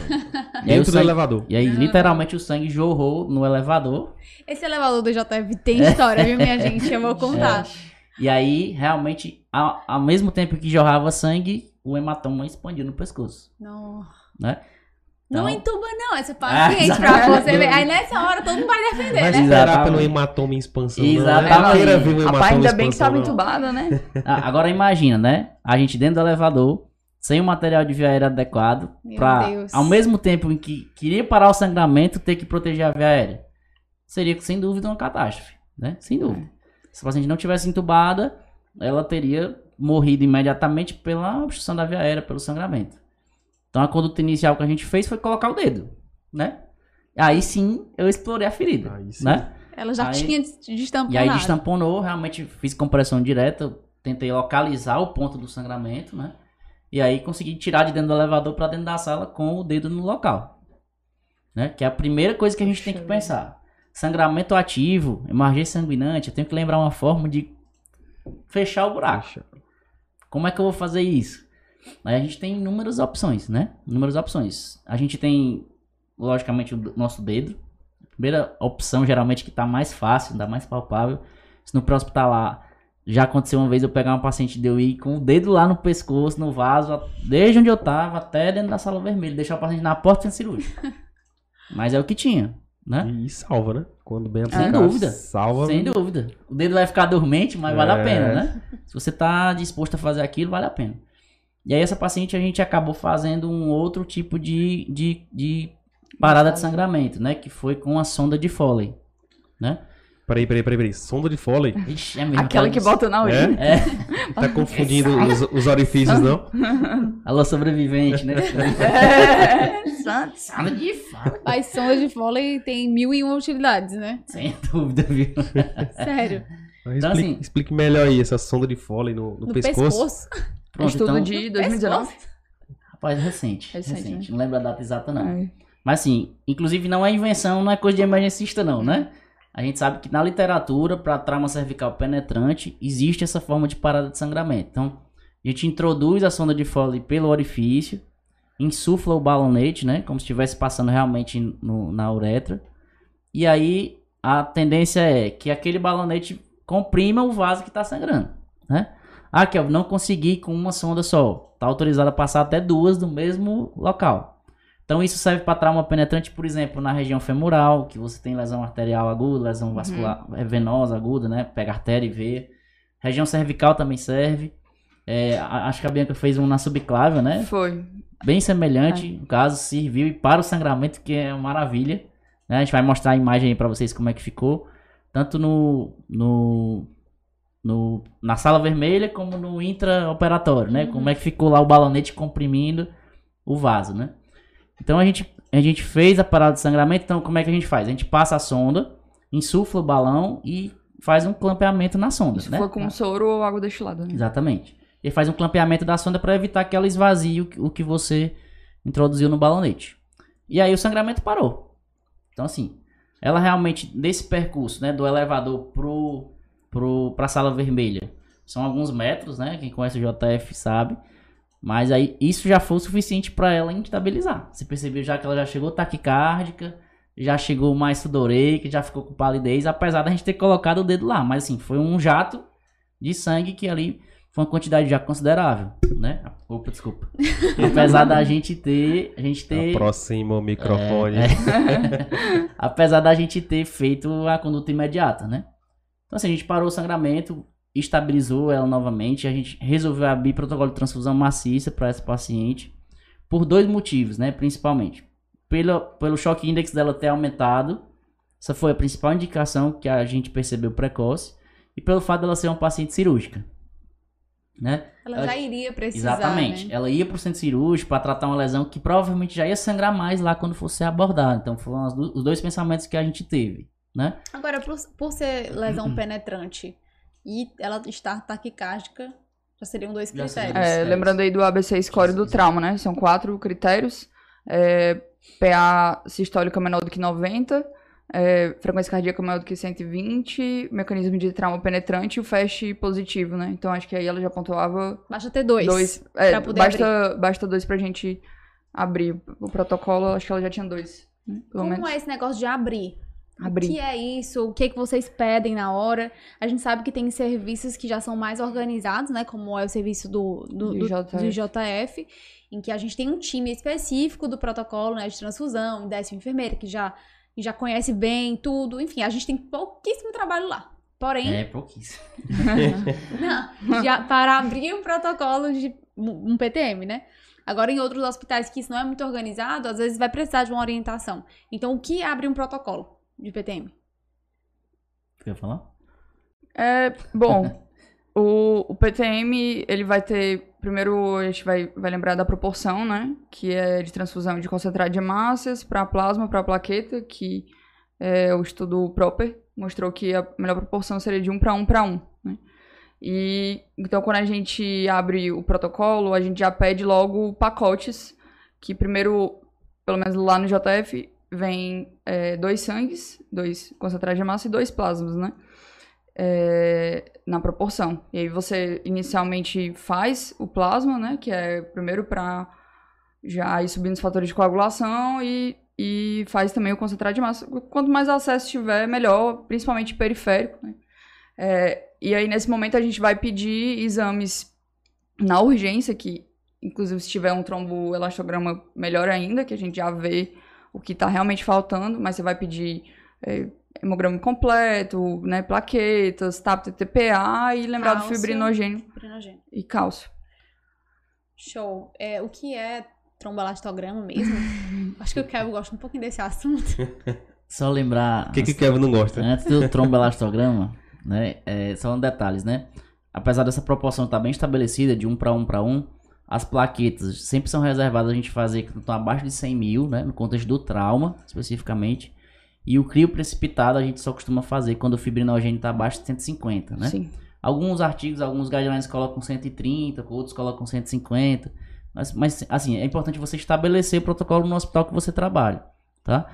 E aí, o Dentro do sangue, elevador. e aí literalmente o sangue jorrou no elevador. Esse elevador do JF tem história, viu, minha gente? Eu vou contar. E aí, realmente, ao, ao mesmo tempo que jorrava sangue, o hematoma expandiu no pescoço, Não. né? Não Então- entuba, não, essa paciente, Ah, pra você ver. Aí nessa hora todo mundo vai defender, Vai né? esperar pelo hematoma em expansão. Exatamente. Não, né? Hematoma Rapaz, ainda em bem que tava não. entubada, né? Ah, Agora imagina, né? A gente dentro do elevador, sem o material de via aérea adequado, Meu pra, Deus. ao mesmo tempo em que queria parar o sangramento, ter que proteger a via aérea. Seria, sem dúvida, uma catástrofe, né? Sem dúvida. Se a paciente não tivesse entubada, ela teria morrido imediatamente pela obstrução da via aérea, pelo sangramento. Então a conduta inicial que a gente fez foi colocar o dedo, né? Aí sim, eu explorei a ferida, Aí sim. né? Ela já Aí- tinha des- destamponado. E aí destamponou, realmente fiz compressão direta, tentei localizar o ponto do sangramento, né? E aí consegui tirar de dentro do elevador para dentro da sala com o dedo no local. Né? Que é a primeira coisa que a gente tem que pensar. Sangramento ativo, emergência sanguinante, eu tenho que lembrar uma forma de fechar o buraco. Como é que eu vou fazer isso? Aí a gente tem inúmeras opções, né? Inúmeras opções. A gente tem, logicamente, o nosso dedo. Primeira opção, geralmente, que tá mais fácil, dá mais palpável. Se no pré-hospitalar já aconteceu uma vez eu pegar uma paciente de eu ir com o dedo lá no pescoço, no vaso, a- desde onde eu tava até dentro da sala vermelha, deixar o paciente na porta sem cirúrgica. Mas é o que tinha, né? E, e salva, né? Quando bem Sem aplicado, dúvida. Salva. Sem dúvida. O dedo vai ficar dormente, mas vale a É. pena, né? Se você tá disposto a fazer aquilo, vale a pena. E aí essa paciente a gente acabou fazendo um outro tipo de, de, de parada de sangramento, né? Que foi com a sonda de Foley, né? Peraí, peraí, peraí, peraí. Sonda de Foley. Ixi, é mesmo. Aquela que bota na urina. É? É, Tá confundindo os, os orifícios, não? alô sobrevivente, né? É. Sala de fala. As sondas de Foley tem mil e uma utilidades, né? Sem dúvida, viu? Sério. Mas Então, explique, assim- explique melhor aí essa sonda de Foley no, no No pescoço. pescoço. Pronto, Estudo então, de 2019. Pescoço. Rapaz, recente. Recente, Recente. Não lembro a data exata, não. É. Mas assim, inclusive não é invenção, não é coisa de emergencista, não, né? A gente sabe que na literatura, para trauma cervical penetrante, existe essa forma de parada de sangramento. Então, a gente introduz a sonda de Foley pelo orifício, insufla o balonete, né? Como se estivesse passando realmente no- na uretra. E aí, a tendência é que aquele balonete comprima o vaso que está sangrando, né? Ah, que eu não consegui com uma sonda só. Tá autorizado a passar até duas do mesmo local. Então isso serve para trauma penetrante, por exemplo, na região femoral, que você tem lesão arterial aguda, lesão vascular é, venosa aguda, né? Pega artéria e veia. Região cervical também serve. É, acho que a Bianca fez um na subclávia, né? Foi. Bem semelhante, o caso serviu e para o sangramento, que é uma maravilha. né? A gente vai mostrar a imagem aí para vocês como é que ficou. Tanto no, no, no- na sala vermelha como no intraoperatório, né? Como é que ficou lá o balonete comprimindo o vaso, né? Então a gente, a gente fez a parada de sangramento, então como é que a gente faz? A gente passa a sonda, insufla o balão e faz um clampeamento na sonda, Isso né? foi com soro ou água destilada. né? Exatamente. E faz um clampeamento da sonda para evitar que ela esvazie o que- o que você introduziu no balonete. E aí o sangramento parou. Então assim, ela realmente desse percurso, né, do elevador pro pro pra sala vermelha, são alguns metros, né? Quem conhece o JF sabe. Mas aí isso já foi o suficiente para ela estabilizar. Você percebeu já que ela já chegou taquicárdica, já chegou mais sudoreica, já ficou com palidez, apesar da gente ter colocado o dedo lá, mas assim, foi um jato de sangue que ali foi uma quantidade já considerável, né? Opa, desculpa. Apesar da gente ter, a gente ter Aproxima o microfone. é. Apesar da gente ter feito a conduta imediata, né? Então assim, a gente parou o sangramento, estabilizou ela novamente, a gente resolveu abrir protocolo de transfusão maciça para essa paciente por dois motivos, né, principalmente. Pelo, pelo choque index dela ter aumentado, essa foi a principal indicação que a gente percebeu precoce, e pelo fato dela ser uma paciente cirúrgica, né? Ela Ela- já iria precisar, Exatamente. né? Ela ia pro centro cirúrgico para tratar uma lesão que provavelmente já ia sangrar mais lá quando fosse abordada. Então foram os dois pensamentos que a gente teve, né? Agora, por, por ser Uhum. lesão penetrante e ela estar taquicárdica, já seriam dois critérios. seriam. É, Critérios. lembrando aí do ABC score do trauma, né? São quatro critérios. É, PA sistólica menor do que 90, é, frequência cardíaca maior do que 120, mecanismo de trauma penetrante e o FAST positivo, né? Então acho que aí ela já pontuava Basta ter dois. dois. É, pra poder basta, basta dois pra gente abrir o protocolo, acho que ela já tinha dois. né? Como menos. é esse negócio de abrir? O Abrir. que é isso? O que, é que vocês pedem na hora? A gente sabe que tem serviços que já são mais organizados, né? Como é o serviço do, do, do- JF. do JF, em que a gente tem um time específico do protocolo né, de transfusão, décimo enfermeira, que já, já conhece bem tudo. Enfim, a gente tem pouquíssimo trabalho lá. Porém, É pouquíssimo. não, já para abrir um protocolo de um PTM, né? Agora, em outros hospitais que isso não é muito organizado, às vezes vai precisar de uma orientação. Então, o que abre um protocolo de PTM? Quer falar? É, bom, o, o PTM, ele vai ter. Primeiro, a gente vai, vai lembrar da proporção, né? Que é de transfusão de concentrado de hemácias para plasma, para plaqueta, que é, o estudo Proper mostrou que a melhor proporção seria de 1 para 1 para 1. Né? E então, quando a gente abre o protocolo, a gente já pede logo pacotes, que primeiro, pelo menos lá no JF, vem é, dois sangues, dois concentrados de hemácia e dois plasmas, né? é, na proporção. E aí você inicialmente faz o plasma, né? Que é primeiro para já ir subindo os fatores de coagulação e, e faz também o concentrado de massa. Quanto mais acesso tiver, melhor, principalmente periférico, né? É, e aí, nesse momento, a gente vai pedir exames na urgência, que inclusive se tiver um tromboelastograma, melhor ainda, que a gente já vê o que está realmente faltando, mas você vai pedir é, hemograma completo, né, plaquetas, TAP, TPA e lembrar do Cálcio. fibrinogênio Fibrinogênio. e cálcio. Show. É, o que é tromboelastograma mesmo? Acho que o Kevin gosta um pouquinho desse assunto. Só lembrar. O que, que o Kevin não gosta? Antes do tromboelastograma, né? É, são detalhes, né? Apesar dessa proporção estar bem estabelecida, de 1 para 1 para 1, as plaquetas sempre são reservadas a gente fazer que estão abaixo de 100 mil, né? No contexto do trauma, especificamente. E o crio precipitado a gente só costuma fazer quando o fibrinogênio está abaixo de 150, né? Sim. Alguns artigos, alguns guidelines colocam 130, outros colocam 150. Mas, mas, assim, é importante você estabelecer o protocolo no hospital que você trabalha, tá?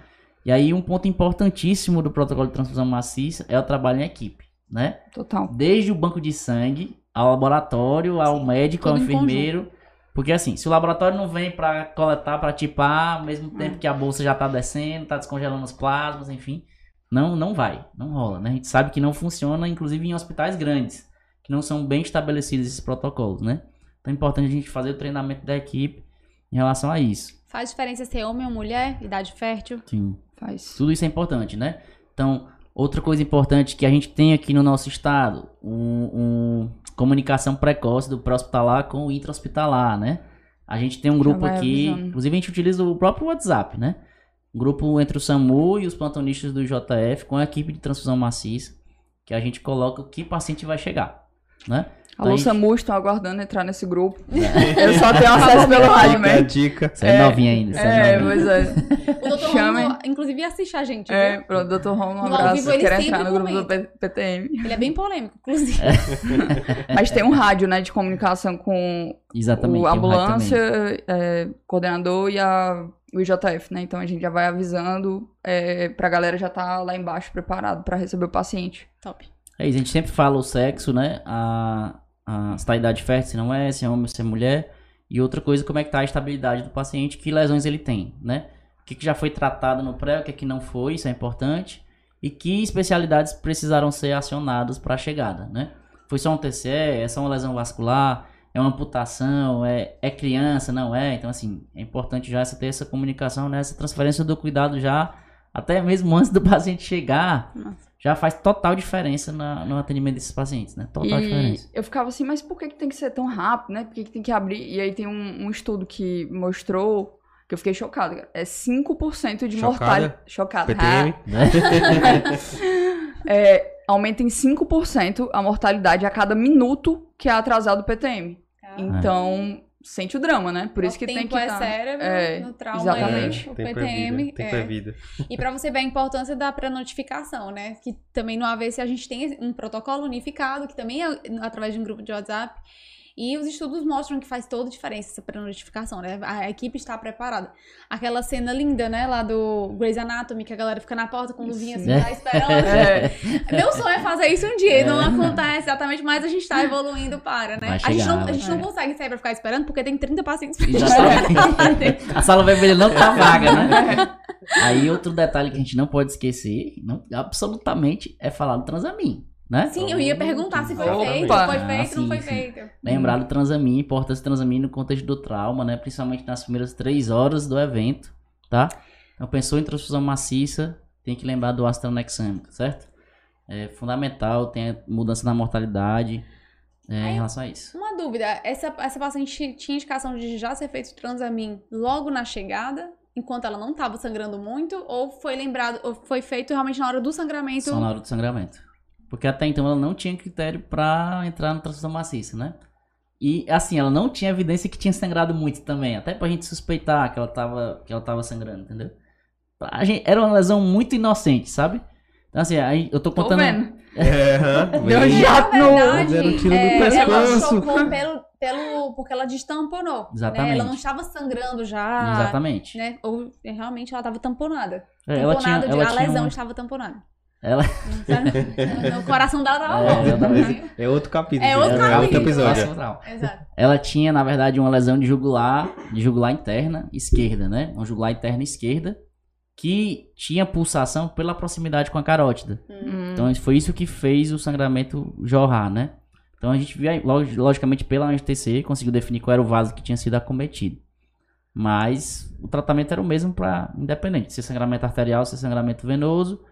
E aí, um ponto importantíssimo do protocolo de transfusão maciça é o trabalho em equipe, né? Total. Desde o banco de sangue, ao laboratório, ao médico, ao enfermeiro. Porque assim, se o laboratório não vem para coletar, para tipar, ao mesmo tempo que a bolsa já tá descendo, tá descongelando os plasmas, enfim, não não vai, não rola, né? A gente sabe que não funciona, inclusive em hospitais grandes, que não são bem estabelecidos esses protocolos, né? Então é importante a gente fazer o treinamento da equipe em relação a isso. Faz diferença ser homem ou mulher, idade fértil. Sim. Faz. Tudo isso é importante, né? Então, outra coisa importante que a gente tem aqui no nosso estado, um, um comunicação precoce do pré-hospitalar com o intra-hospitalar, né? A gente tem um grupo aqui, avisando. inclusive a gente utiliza o próprio WhatsApp, né? Um grupo entre o SAMU e os plantonistas do JF com a equipe de transfusão maciça, que a gente coloca o que paciente vai chegar, né? Então, a Alô, gente- SAMU, estão aguardando entrar nesse grupo. Eu só tenho acesso pelo rádio mesmo. dica. Você é, novinha ainda, você é, É, novinha. pois é. O doutor Chamem. Romulo, inclusive, assiste a gente. É, pronto, Dr. Romulo, um abraço. sempre entrar no grupo do PTM. Ele é bem polêmico, inclusive. Mas tem um rádio, né, de comunicação com Exatamente. o, um ambulância, também. é, coordenador e a, o IJF, né? Então a gente já vai avisando é, pra galera já tá lá embaixo preparado pra receber o paciente. Top. É isso, a gente sempre fala o sexo, né? A, a, se tá a idade fértil, se não é, se é homem se é mulher. E outra coisa, como é que tá a estabilidade do paciente, que lesões ele tem, né? O que, que já foi tratado no pré, o que, que não foi, isso é importante. E que especialidades precisaram ser acionadas para a chegada, né? Foi só um TCE, é só uma lesão vascular, é uma amputação, é, é criança, não é? Então, assim, é importante já essa, ter essa comunicação, né? Essa transferência do cuidado já, até mesmo antes do paciente chegar, Nossa. Já faz total diferença na- no atendimento desses pacientes, né? Total e diferença. eu ficava assim, mas por que, que tem que ser tão rápido, né? Por que, que tem que abrir? E aí tem um, um estudo que mostrou, que eu fiquei chocada, cara. É 5% de Chocada? mortalidade. Chocada. PTM. Né? É, aumenta em 5% a mortalidade a cada minuto que é atrasado o PTM. Então, sente o drama, né? Por isso que o tem tempo que é tá- cérebro, É, no trauma exatamente. é o tempo PTM. é vida. Tempo é, é. vida. E pra você ver a importância da pré-notificação, né? Que também no AVC a gente tem um protocolo unificado, que também é através de um grupo de WhatsApp. E os estudos mostram que faz toda a diferença essa pré-notificação, né? A equipe está preparada. Aquela cena linda, né? Lá do Grey's Anatomy, que a galera fica na porta com luvinha assim, Sim. tá esperando. É. Meu sonho é fazer isso um dia, e não acontece exatamente, mas a gente tá evoluindo para, né? A gente, não, a gente não chegar. consegue sair pra ficar esperando, porque tem 30 pacientes Exatamente. A sala vermelha não tá vaga, né? Aí outro detalhe que a gente não pode esquecer, não, absolutamente, é falar do Transamin, né? Sim, eu ia perguntar se foi Opa! feito, se foi Ah, feito, não sim, foi sim. feito. Lembrar do Transamin, importância do Transamin no contexto do trauma, né? Principalmente nas primeiras três horas do evento, tá? Então pensou em transfusão maciça, tem que lembrar do astronexâmico, certo? É fundamental, tem a mudança na mortalidade é, em relação a isso. Uma dúvida, essa, essa paciente tinha indicação de já ser feito transamin logo na chegada, enquanto ela não estava sangrando muito, ou foi lembrado, ou foi feito realmente na hora do sangramento? Só na hora do sangramento. Porque até então ela não tinha critério pra entrar na transfusão maciça, né? E assim, ela não tinha evidência que tinha sangrado muito também, até pra gente suspeitar que ela tava, que ela tava sangrando, entendeu? A gente, era uma lesão muito inocente, sabe? Então assim, aí eu tô Tô contando. vendo. É, aham, Deu bem. jato no... um tiro no é, ela pescoço. chocou pelo, pelo, porque ela destamponou. Né? Exatamente. Ela não estava sangrando já. Exatamente. Né? Ou realmente ela estava tamponada. É, ela tinha, ela a tinha lesão uma- estava tamponada. Ela- o coração dela tava É, bom. exatamente. É outro capítulo. É outro É capítulo. outro episódio. Exato. Ela tinha, na verdade, uma lesão de jugular, de jugular interna esquerda, né? Uma jugular interna esquerda que tinha pulsação pela proximidade com a carótida. Hum, Então foi isso que fez o sangramento jorrar, né? Então a gente via, log- logicamente, pela anestesi, conseguiu definir qual era o vaso que tinha sido acometido. Mas o tratamento era o mesmo para independente, se é sangramento arterial, se é sangramento venoso,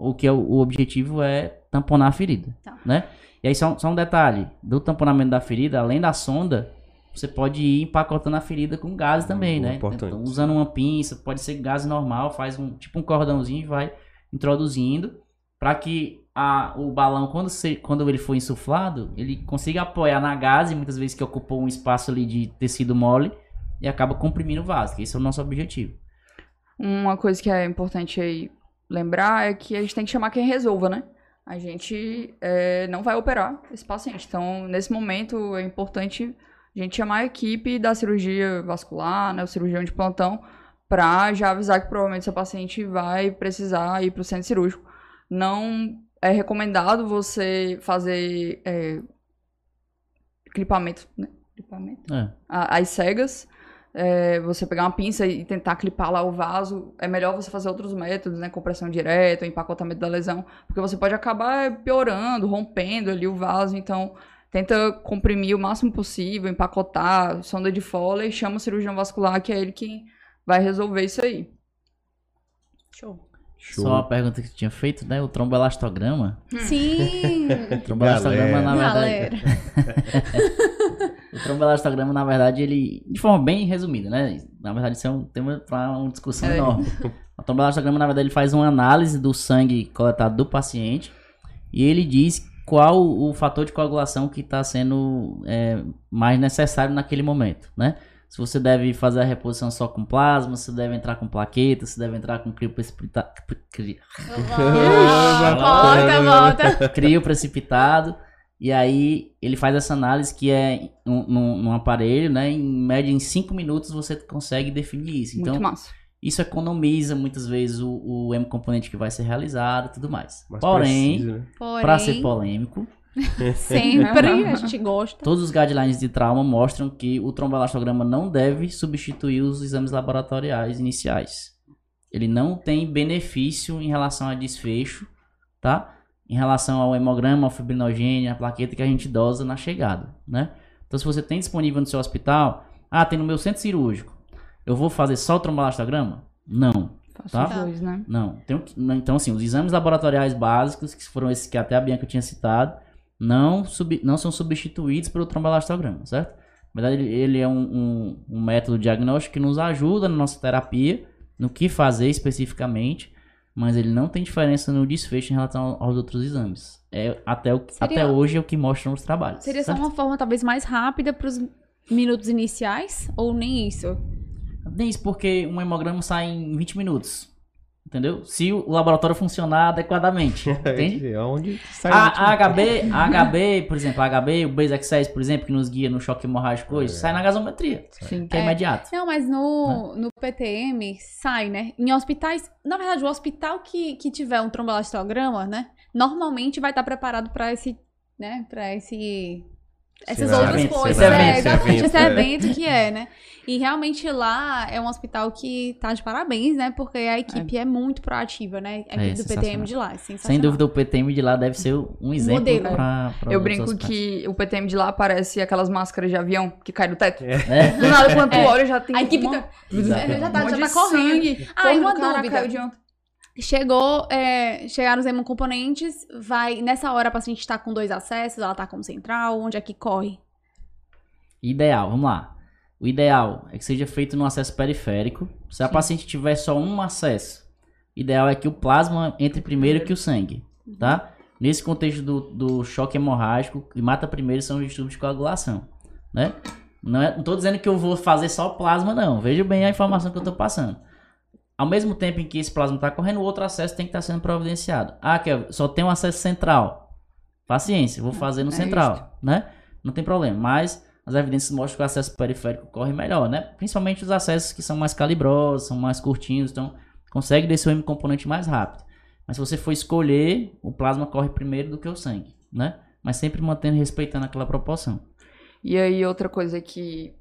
o que é o, o objetivo é tamponar a ferida, Tá. né? E aí só, só um detalhe, do tamponamento da ferida, além da sonda, você pode ir empacotando a ferida com gás também, Hum, né? importante. Então, usando uma pinça, pode ser gás normal, faz um tipo um cordãozinho e vai introduzindo para que a, o balão, quando, se, quando ele for insuflado, ele consiga apoiar na gase, muitas vezes que ocupou um espaço ali de tecido mole, e acaba comprimindo o vaso, que esse é o nosso objetivo. Uma coisa que é importante aí lembrar é que a gente tem que chamar quem resolva, né? A gente é, não vai operar esse paciente. Então, nesse momento, é importante a gente chamar a equipe da cirurgia vascular, né, o cirurgião de plantão, para já avisar que provavelmente seu paciente vai precisar ir para o centro cirúrgico. Não é recomendado você fazer é, clipamento, né? Clipamento? É. As cegas. É, você pegar uma pinça e tentar clipar lá o vaso, é melhor você fazer outros métodos, né? Compressão direta, empacotamento da lesão, porque você pode acabar piorando, rompendo ali o vaso, então tenta comprimir o máximo possível, empacotar, sonda de Foley, chama o cirurgião vascular, que é ele que vai resolver isso aí. Show. Show. Só uma pergunta que tu tinha feito, né? O tromboelastograma. Sim! O tromboelastograma, na verdade. O tromboelastograma, na verdade, ele. De forma bem resumida, né? Na verdade, isso é um tema para uma discussão É. enorme. O tromboelastograma, na verdade, ele faz uma análise do sangue coletado do paciente e ele diz qual o fator de coagulação que está sendo é, mais necessário naquele momento, né? Se você deve fazer a reposição só com plasma, se deve entrar com plaqueta, se deve entrar com crio precipitado. volta, volta. crio precipitado. E aí ele faz essa análise que é num, num- num aparelho, né? Em média, em 5 minutos você consegue definir isso. Então, Muito massa. isso economiza muitas vezes o, o M componente que vai ser realizado e tudo mais. Mais Porém, preciso, né? Porém, para ser polêmico, sempre a gente gosta. todos os guidelines de trauma mostram que o tromboelastograma não deve substituir os exames laboratoriais iniciais. Ele não tem benefício em relação a desfecho, tá? Em relação ao hemograma, ao fibrinogênio, a plaqueta que a gente dosa na chegada, né? Então, se você tem disponível no seu hospital, ah, tem no meu centro cirúrgico, eu vou fazer só o tromboelastograma? Não. Faço Tá. dois, né? Tem não, então, assim, os exames laboratoriais básicos, que foram esses que até a Bianca tinha citado, não, sub- não são substituídos pelo tromboelastograma, certo? Na verdade, ele- é um, um- um método diagnóstico que nos ajuda na nossa terapia, no que fazer especificamente, mas ele não tem diferença no desfecho em relação ao- aos outros exames. É, até, o, Seria- até hoje é o que mostram os trabalhos. Seria só certo? uma forma talvez mais rápida para os minutos iniciais? Ou nem isso? Nem isso, porque um hemograma sai em 20 minutos. Entendeu? Se o laboratório funcionar adequadamente. Entende? É onde sai A, muito- a HB, a HB, por exemplo, a HB, o Base Access, por exemplo, que nos guia no choque hemorrágico hoje, sai na gasometria, Sim. que é, É. imediato. Não, mas no, no PTM sai, né? Em hospitais, na verdade, o hospital que, que tiver um tromboelastograma, né? Normalmente vai estar preparado para esse, né? Para esse essas outras coisas. esse é, esse exatamente, evento, esse é. evento que é, né? E realmente lá é um hospital que tá de parabéns, né? Porque a equipe é, muito proativa, né? A É, equipe do PTM de lá. é sensacional. Sem dúvida, o PTM de lá deve ser um exemplo Modelo. para Eu brinco que o PTM de lá parece aquelas máscaras de avião que cai do teto. É, Do nada, quando tu É. olha, já tem A equipe uma... tá, já tá, um já tá correndo. sangue. Ah, uma dúvida. caiu de ontem. Chegou, é, chegaram os hemocomponentes, vai, nessa hora a paciente tá com dois acessos, ela tá com central, onde é que corre? Ideal, vamos lá. O ideal é que seja feito no acesso periférico. Se a paciente tiver só um acesso, ideal é que o plasma entre primeiro que o sangue, tá? Nesse contexto do, do choque hemorrágico, que mata primeiro são os distúrbios de coagulação, né? Não, é, não tô dizendo que eu vou fazer só plasma, não. Veja bem a informação que eu tô passando. Ao mesmo tempo em que esse plasma está correndo, o outro acesso tem que estar sendo providenciado. Ah, que só tem um acesso central. Paciência, vou fazer no é central, né? Não tem problema, mas as evidências mostram que o acesso periférico corre melhor, né? Principalmente os acessos que são mais calibrosos, são mais curtinhos, então consegue descer o M componente mais rápido. Mas se você for escolher, o plasma corre primeiro do que o sangue, né? Mas sempre mantendo, respeitando aquela proporção. E aí, outra coisa que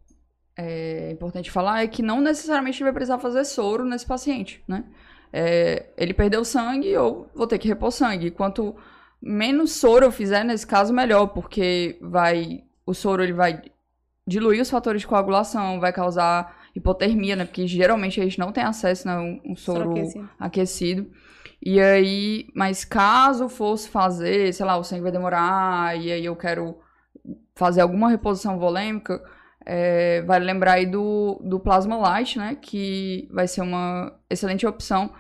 é importante falar é que não necessariamente vai precisar fazer soro nesse paciente, né? É, ele perdeu sangue, eu vou ter que repor sangue. Quanto menos soro eu fizer nesse caso, melhor, porque vai o soro ele vai diluir os fatores de coagulação, vai causar hipotermia, né? Porque geralmente a gente não tem acesso a um, um soro Soroquecido. aquecido. E aí, mas caso fosse fazer, sei lá, o sangue vai demorar, e aí eu quero fazer alguma reposição volêmica, é, vale lembrar aí do, do Plasma Light, né? Que vai ser uma excelente opção.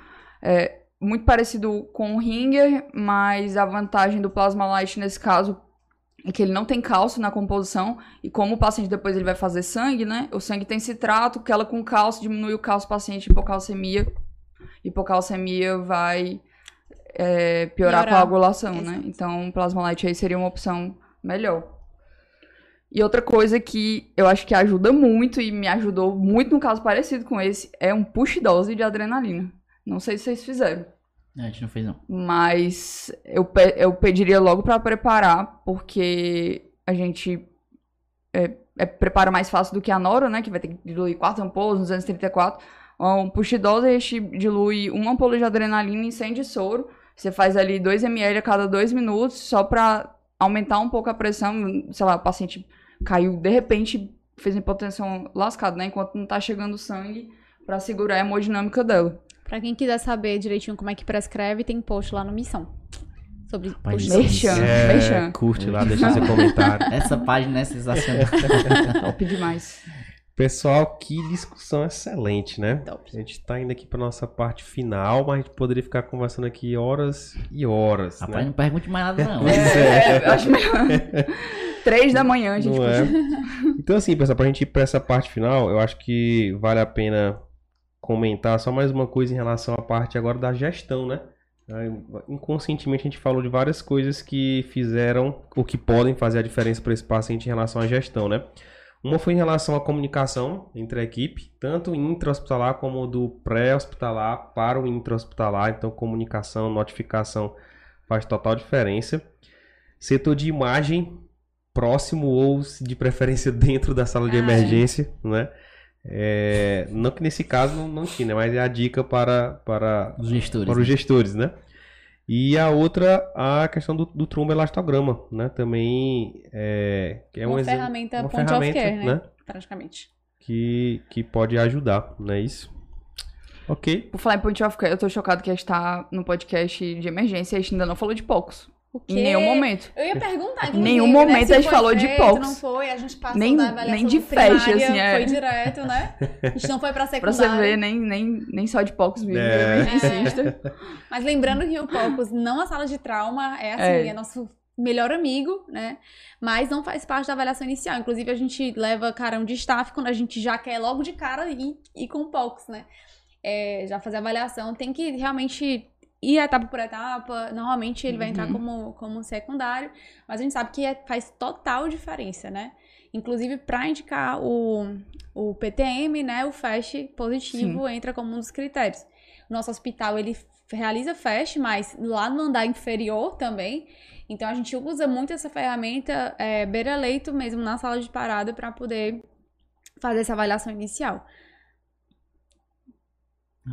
É, muito parecido com o Ringer, mas a vantagem do Plasma Light nesse caso é que ele não tem cálcio na composição e como o paciente depois ele vai fazer sangue, né? O sangue tem citrato, que ela com cálcio diminui o cálcio do paciente, hipocalcemia. Hipocalcemia vai é, piorar, a coagulação, né? Exato. Então, o Plasma Light aí seria uma opção melhor. E outra coisa que eu acho que ajuda muito e me ajudou muito no caso parecido com esse é um push dose de adrenalina. Não sei se vocês fizeram. A gente não fez, não. Mas eu, pe- eu pediria logo pra preparar, porque a gente é, é, prepara mais fácil do que a Noro, né? Que vai ter que diluir 4 ampolas, 234. Um push dose, a gente dilui uma ampola de adrenalina em 100 de soro. Você faz ali 2 ml a cada 2 minutos, só pra aumentar um pouco a pressão. Sei lá, o paciente caiu, de repente, fez uma hipotensão lascada, né? Enquanto não tá chegando sangue, pra segurar a hemodinâmica dela. Pra quem quiser saber direitinho como é que prescreve, tem post lá no Missão. Sobre Rapaz. Merchan, É, merchan. curte lá, deixa seu comentário. Essa página é sensacional. Top demais. Pessoal, que discussão excelente, né? Top. A gente tá indo aqui pra nossa parte final, mas a gente poderia ficar conversando aqui horas e horas, Rapaz, né? não pergunte mais nada, não. É, eu acho melhor. Três da manhã, a gente Não é? Então, assim, pessoal, pra gente ir pra essa parte final, eu acho que vale a pena comentar só mais uma coisa em relação à parte agora da gestão, né? Inconscientemente a gente falou de várias coisas que fizeram ou que podem fazer a diferença para esse paciente em relação à gestão, né? Uma foi em relação à comunicação entre a equipe, tanto intra-hospitalar como do pré-hospitalar para o intra-hospitalar. Então, comunicação, notificação faz total diferença. Setor de imagem, próximo ou de preferência dentro da sala de Ah, é. emergência, né? É, não que nesse caso não, não tinha, né? mas é a dica para, para, Os gestores. para os né? gestores, né? E a outra, a questão do, do tromboelastograma, né? Também é, que é um uma ferramenta uma point ferramenta, of care, né? né? Praticamente. Que, que pode ajudar, não é isso? Ok. Por falar em Point of Care, eu tô chocado que a gente tá no podcast de emergência e a gente ainda não falou de POCs. O Em nenhum momento. Eu ia perguntar, Em nenhum né, momento se a gente falou de feito, POCs. Não foi, a gente passou Nem- da avaliação nem de flash, assim, é. Foi direto, né? A gente não foi pra Pra secundária. você ver, nem, nem, nem só de POCs vive, É. é. Mas lembrando que o Pocos, não a sala de trauma, é assim, É. é. nosso melhor amigo, né? Mas não faz parte da avaliação inicial. Inclusive, a gente leva carão de staff quando a gente já quer logo de cara ir, ir com o Pocos, né? É, já fazer a avaliação, tem que realmente ir etapa por etapa. Normalmente ele vai entrar Uhum. como, como secundário, mas a gente sabe que é- faz total diferença, né? Inclusive, para indicar o, o PTM, né, o FAST positivo entra como um dos critérios. O nosso hospital, ele realiza FAST, mas lá no andar inferior também. Então, a gente usa muito essa ferramenta é, beira-leito mesmo na sala de parada para poder fazer essa avaliação inicial.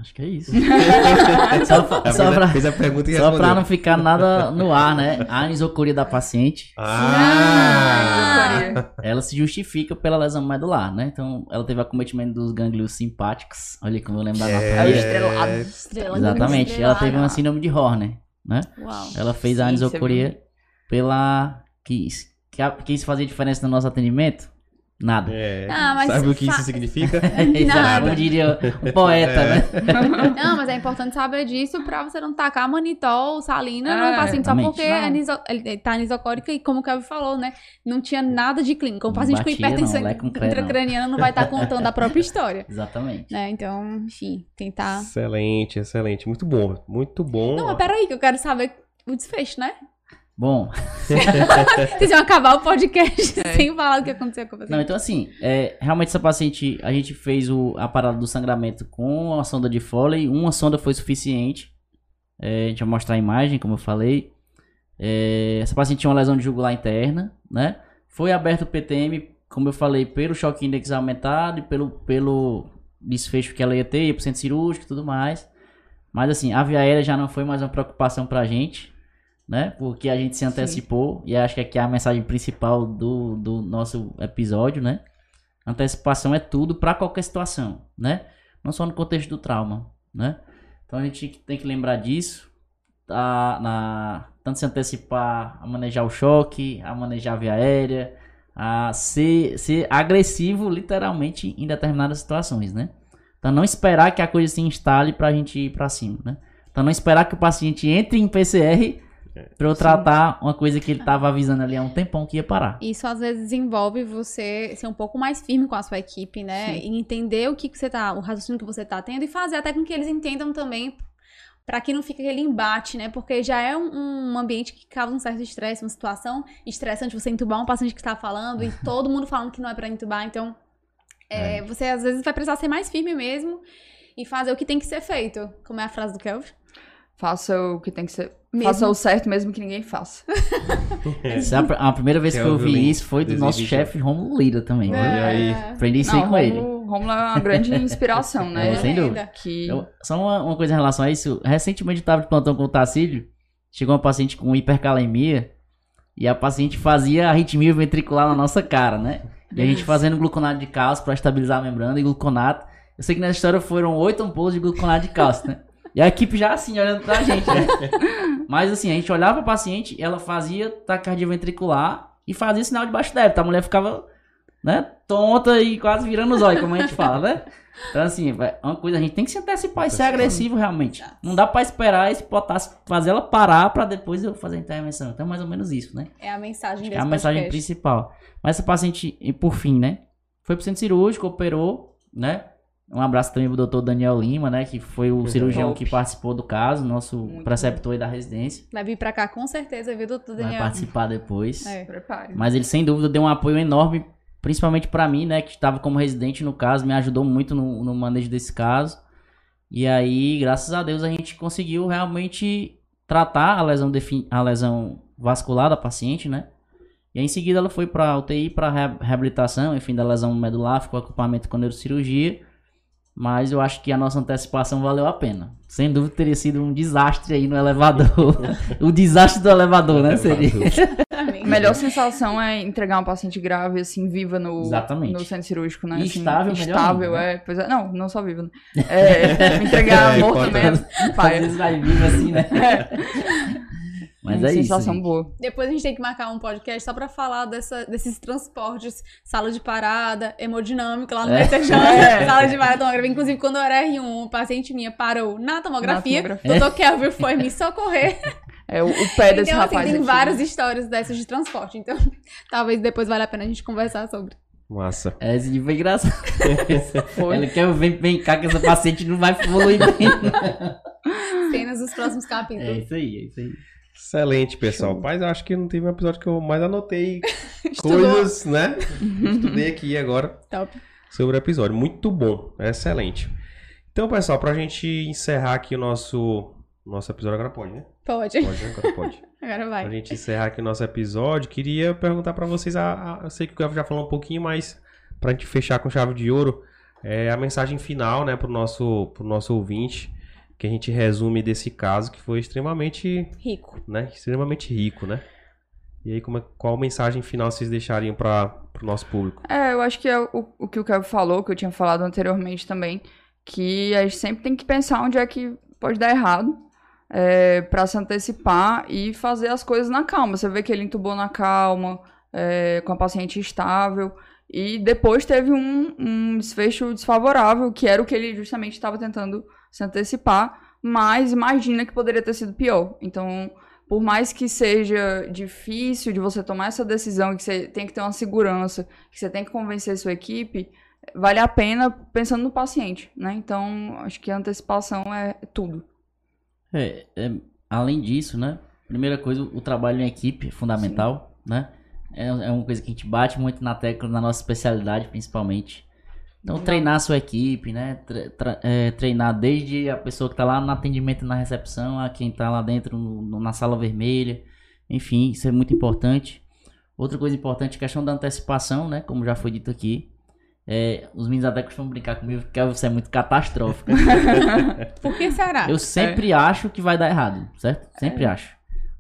Acho que é isso. só pra, só a, pra- fez a pergunta e só pra não ficar nada no ar, né? A anisocoria da paciente, Ah! ela se justifica pela lesão medular, né? Então, ela teve acometimento dos gânglios simpáticos. Olha como eu lembro da É. Estrela Exatamente. Ela teve uma síndrome de Horner, né? Uau. Ela fez a Sim, anisocoria pela... Quis, que- quis fazer diferença no nosso atendimento? Nada. É, Ah, mas sabe o que isso significa? Exato, como diria um poeta, É. né? Não, mas é importante saber disso pra você não tacar manitol, salina É, no paciente só exatamente. porque é aniso- ele tá anisocórica e como o Kevin falou, né? Não tinha nada de clínico. Um Não paciente com batia, hipertensão não, leca um cré, não. intracraniana não vai estar contando a própria história. Exatamente. Né? Então, enfim, tentar. Excelente, excelente. Muito bom, muito bom. Não, mas peraí, que eu quero saber o desfecho, né? Bom, Vocês vão acabar o podcast É. sem falar o que aconteceu com você. Não, então assim, é, realmente essa paciente, a gente fez o, a parada do sangramento com a sonda de Foley, uma sonda foi suficiente. É, a gente vai mostrar a imagem, como eu falei. É, essa paciente tinha uma lesão de jugular interna, né? Foi aberto o PTM, como eu falei, pelo choque index aumentado e pelo, pelo desfecho que ela ia ter, ia pro centro cirúrgico e tudo mais. Mas assim, a via aérea já não foi mais uma preocupação pra gente, né? Porque a gente se antecipou, e acho que aqui é a mensagem principal do, do nosso episódio, né? Antecipação é tudo pra qualquer situação, né? Não só no contexto do trauma, né? Então a gente tem que lembrar disso, tá, na, tanto se antecipar a manejar o choque, a manejar a via aérea, a ser, ser agressivo literalmente em determinadas situações, né? Então não esperar que a coisa se instale pra gente ir pra cima, né? Então não esperar que o paciente entre em PCR. Pra eu tratar uma coisa que ele tava avisando ali há um tempão que ia parar. Isso às vezes envolve você ser um pouco mais firme com a sua equipe, né? E entender o que, que você tá, o raciocínio que você tá tendo e fazer até com que eles entendam também, pra que não fique aquele embate, né? Porque já é um, um ambiente que causa um certo estresse, uma situação estressante você entubar um paciente que está falando e todo mundo falando que não é pra entubar, então é, você às vezes vai precisar ser mais firme mesmo e fazer o que tem que ser feito. Como é a frase do Kelvin? Faça o que tem que ser. Mesmo. Faça o certo mesmo que ninguém faça. Essa é a a, primeira vez que eu Kelvin vi isso foi do nosso 2021. chefe Romulo Lira também. Olha né? aí. Aprendi isso aí com ele. Romulo, Romulo é uma grande inspiração, né? É, sem dúvida. Que... Eu- só uma, uma coisa em relação a isso. Recentemente eu estava de plantão com o Tacílio. Chegou uma paciente com hipercalemia. E a paciente fazia arritmia ventricular na nossa cara, né? E a gente fazendo gluconato de cálcio para estabilizar a membrana e gluconato. Eu sei que nessa história foram oito ampolas de gluconato de cálcio, né? E a equipe já assim, olhando pra gente, né? Mas assim, a gente olhava pra paciente, ela fazia taquicardia ventricular e fazia sinal de baixo débito. A mulher ficava, né, tonta e quase virando os olhos, como a gente fala, né? Então assim, é uma coisa, a gente tem que se antecipar e ser agressivo realmente. Não dá pra esperar esse potássio fazer ela parar pra depois eu fazer a intervenção. Então é mais ou menos isso, né? É a mensagem é a mensagem podcast. principal. Mas essa paciente, e por fim, né? Foi pro centro cirúrgico, operou, né? Um abraço também pro doutor Daniel Lima, né? Que foi o cirurgião Top. que participou do caso, nosso Muito preceptor aí da residência. Vai vir pra cá com certeza, viu, doutor Vai Daniel? participar depois. É. Prepare. Mas ele, sem dúvida, deu um apoio enorme, principalmente pra mim, né? Que estava como residente no caso, me ajudou muito no, no manejo desse caso. E aí, graças a Deus, a gente conseguiu realmente tratar a lesão, a lesão vascular da paciente, né? E aí, em seguida, ela foi pra UTI para reabilitação, enfim, da lesão medular, ficou acompanhamento com neurocirurgia. Mas eu acho que a nossa antecipação valeu a pena. Sem dúvida teria sido um desastre aí no elevador. o desastre do elevador, né? Seria. A melhor sensação é entregar uma paciente grave, assim, viva no, Exatamente. no centro cirúrgico, né? E Assim, estável, melhor estável, ainda, né? é. Pois é. Não, não só viva, né? É, entregar É, morto mesmo. Às Pai, vezes vai vivo assim, né? Mas é isso. sensação gente. boa. Depois a gente tem que marcar um podcast só pra falar dessa, desses transportes, sala de parada, hemodinâmica lá no É. BTJ, É. sala de parada tomografia. Inclusive, quando eu era R1, uma paciente minha parou na tomografia, Na o doutor Kelvin foi me socorrer. É o, o pé desse então, assim, rapaz tem aqui. várias histórias dessas de transporte. Então, talvez depois valha a pena a gente conversar sobre. Massa. É, esse foi engraçado. Foi. Ele quer vem, vem cá que essa paciente não vai evoluir bem. Cenas dos próximos É capítulos. isso aí, é isso aí. Excelente, pessoal. Mas eu acho que não teve um episódio que eu mais anotei coisas, né? Estudei aqui agora Top. sobre o episódio. Muito bom, excelente. Então, pessoal, pra gente encerrar aqui o nosso, nosso episódio, agora pode, né? Pode. Pode, né? Agora pode. Agora Pra vai. gente encerrar aqui o nosso episódio, queria perguntar pra vocês, a, a- eu sei que o Gavo já falou um pouquinho, mas pra gente fechar com chave de ouro, é a mensagem final, né, pro nosso, pro nosso ouvinte, que a gente resume desse caso que foi extremamente, Rico. né, extremamente rico, né? E aí, como é- qual mensagem final vocês deixariam para pro nosso público? É, eu acho que é o, o que o Kevin falou, que eu tinha falado anteriormente também, que a gente sempre tem que pensar onde é que pode dar errado, é, para se antecipar e fazer as coisas na calma. Você vê que ele entubou na calma, é, com a paciente estável, e depois teve um, um desfecho desfavorável, que era o que ele justamente estava tentando se antecipar, mas imagina que poderia ter sido pior. Então, por mais que seja difícil de você tomar essa decisão que você tem que ter uma segurança, que você tem que convencer sua equipe, vale a pena pensando no paciente, né? Então, acho que a antecipação é tudo. É, é, além disso, né? Primeira coisa, o trabalho em equipe é fundamental, né? É, é uma coisa que a gente bate muito na tecla na nossa especialidade, principalmente. Então, treinar a sua equipe, né? É, treinar desde a pessoa que tá lá no atendimento na recepção, a quem tá lá dentro no- na sala vermelha. Enfim, isso é muito importante. Outra coisa importante é a questão da antecipação, né? Como já foi dito aqui. É, os meninos até costumam brincar comigo que você é muito catastrófico. Por que será? Eu sempre acho que vai dar errado, certo? Sempre acho.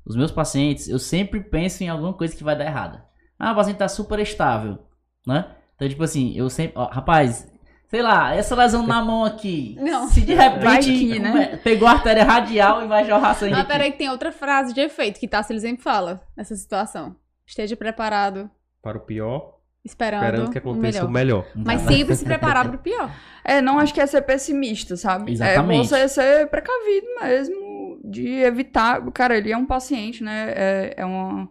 Os meus pacientes, eu sempre penso em alguma coisa que vai dar errado. Ah, o paciente tá super estável, né? Então, tipo assim, eu sempre. Ó, rapaz, sei lá, essa lesão na mão aqui. Não. Se de repente que, né? pegou a artéria radial e vai jorrar sangue. Mas peraí que tem outra frase de efeito que Tassi sempre fala nessa situação. Esteja preparado, Para o pior, esperando, esperando que o aconteça melhor. o melhor. Mas sempre se preparar pro pior. É, não acho que é ser pessimista, sabe? Exatamente. É você ser precavido mesmo de evitar. Cara, ele é um paciente, né? É, é, um,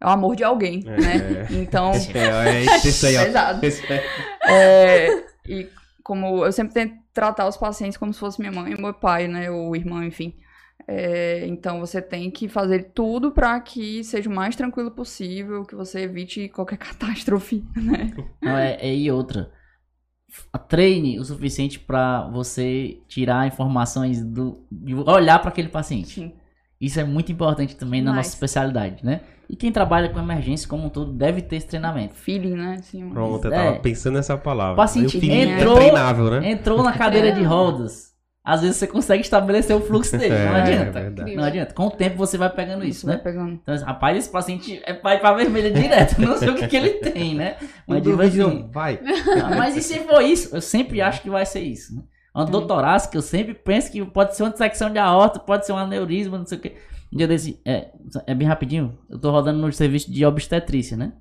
é o amor de alguém, É, né? Então. É, é isso aí, ó. Pesado. Esse é- e como eu sempre tento tratar os pacientes como se fosse minha mãe e meu pai, né? Ou irmão, enfim. É, então você tem que fazer tudo para que seja o mais tranquilo possível, que você evite qualquer catástrofe, né? Não, é, é e outra. Treine o suficiente pra você tirar informações do. olhar pra aquele paciente. Sim. Isso é muito importante também na Demais. nossa especialidade, né? E quem trabalha com emergência como um todo deve ter esse treinamento. Feeling, né? Assim, Pronto, eu É. tava pensando nessa palavra. O paciente o feeling entrou- é treinável, né? Entrou na cadeira de rodas. Às vezes você consegue estabelecer o fluxo dele. não É, adianta. verdade. Não adianta. Com o tempo você vai pegando isso, Você vai né? pegando. Então, rapaz, esse paciente é pai pra vermelha direto. Não sei o que, que ele tem, né? Mas, tipo duvide, assim, não. Vai. Ah, Mas e se for isso? Eu sempre acho que vai ser isso. Né? Uma dor torácica, eu sempre penso que pode ser uma dissecção de aorta, pode ser um aneurisma, não sei o que. Um dia desse, é, é bem rapidinho, eu tô rodando no serviço de obstetrícia, né?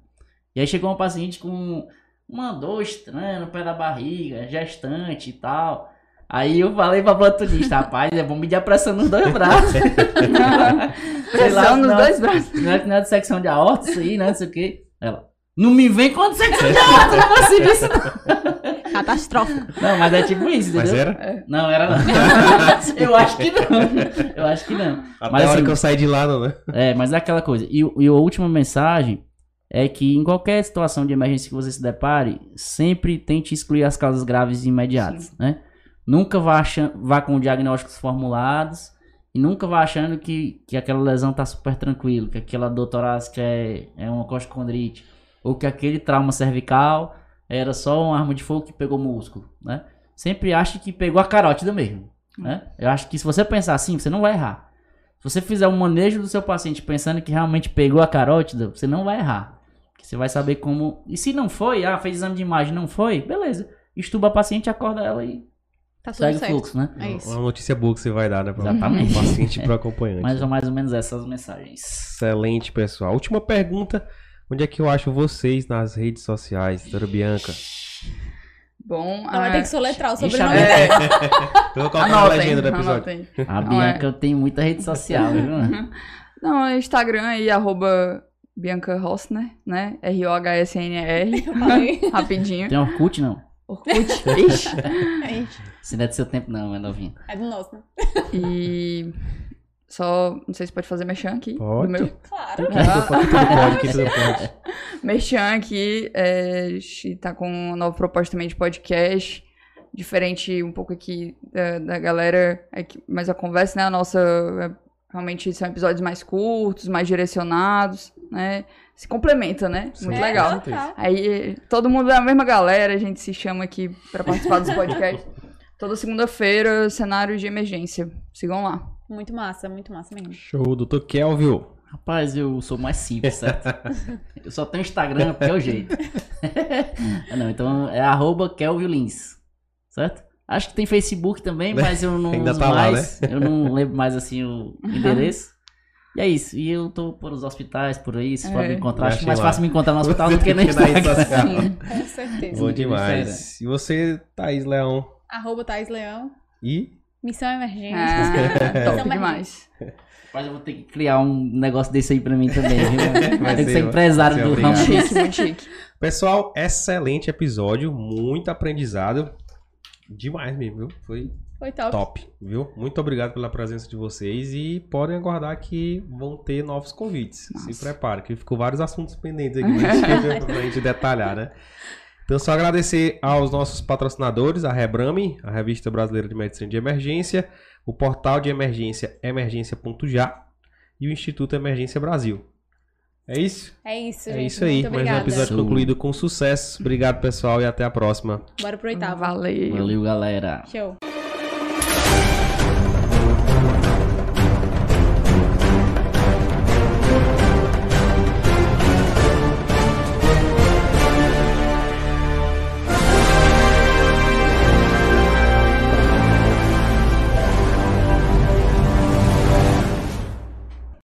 E aí chegou uma paciente com uma dor estranha no pé da barriga, gestante e tal. Aí eu falei pra plantonista, rapaz, é bom medir a pressão nos dois braços. Sei lá, Pressão nos não- dois braços. Não é, não é dissecção de aorta isso aí, né? Não sei o que. Ela, não me vem com dissecção de aorta, não é possível isso não. Catastrófico. Não, mas é tipo isso, entendeu? Mas era? Não, era não. eu acho que não. Eu acho que não. Até Mas a hora assim- que eu saí de lá, não, né? É, mas é aquela coisa. E, o- e a última mensagem é que em qualquer situação de emergência que você se depare, sempre tente excluir as causas graves imediatas, né? Nunca vá, achando, vá com diagnósticos formulados e nunca vá achando que, que aquela lesão tá super tranquilo, que aquela dor torácica é, é uma coxocondrite, ou que aquele trauma cervical era só uma arma de fogo que pegou músculo, né? Sempre ache que pegou a carótida mesmo, né? Eu acho que se você pensar assim, você não vai errar. Se você fizer um manejo do seu paciente pensando que realmente pegou a carótida, você não vai errar. Porque você vai saber como. E se não foi, ah, fez exame de imagem não foi, beleza. Estuba a paciente, acorda ela e Tá tudo segue o certo. fluxo, né? É isso. Uma notícia boa que você vai dar, né? Pra Exatamente. paciente e pro acompanhante. Mais ou, mais ou menos essas mensagens. Excelente, pessoal. Última pergunta. Onde é que eu acho vocês nas redes sociais, doutora Bianca? Bom, Ela vai ah, ter que soletrar o Ixi, sobrenome a- dela. Eu vou colocar na legenda do episódio. A Não, Bianca é. tem muita rede social, viu? Não, é Instagram aí, arroba Bianca Rossner, né? R-O-H-S-N-R. Rapidinho. Tem Orkut, não? Orkut. Ixi. É, Se não é do seu tempo, não, é novinho. é do nosso, né? E só, não sei se pode fazer merchan aqui. Pode. meu. Claro. Tudo pode, aqui. Merchan é, a gente tá com uma nova proposta também de podcast, diferente um pouco aqui da, da galera, é que- mas a conversa, né, a nossa, é, realmente são episódios mais curtos, mais direcionados, né, se complementa, né, muito É, legal. total. Aí todo mundo é a mesma galera, a gente se chama aqui pra participar dos podcasts. Toda segunda-feira, cenário de emergência. Sigam lá. Muito massa, muito massa mesmo. Show, doutor Kelvin. Rapaz, eu sou mais simples, certo? eu só tenho Instagram, porque é o jeito. Ah, não, então é arroba Kelvin Lins, certo? Acho que tem Facebook também, mas eu não Ainda uso tá lá, mais. Eu não lembro mais assim o endereço. E é isso. E eu tô por os hospitais por aí, vocês É. podem me encontrar. Acho Achei mais lá. fácil me encontrar no hospital do que rede Instagram. social. Com certeza. Bom Que demais. E você, Thaís Leão? Arroba Thais Leão. E? Missão Emergência. Ah, top Missão demais. Mas eu vou ter que criar um negócio desse aí pra mim também, viu? Vai Tem que ser, ser empresário do ramo. Chique, muito chique. Pessoal, excelente episódio, muito aprendizado. Demais mesmo, viu? Foi Foi top. top, viu? Muito obrigado pela presença de vocês e podem aguardar que vão ter novos convites. Se prepare, que ficou vários assuntos pendentes aqui pra gente detalhar, né? Então, só agradecer aos nossos patrocinadores, a Rebrame, a Revista Brasileira de Medicina de Emergência, o portal de emergência emergência.já e o Instituto Emergência Brasil. É isso? É isso, É gente. isso aí. Muito Mais um obrigada. episódio Show. concluído com sucesso. Obrigado, pessoal, e até a próxima. Bora pro oitavo. Valeu. Valeu, galera. Show.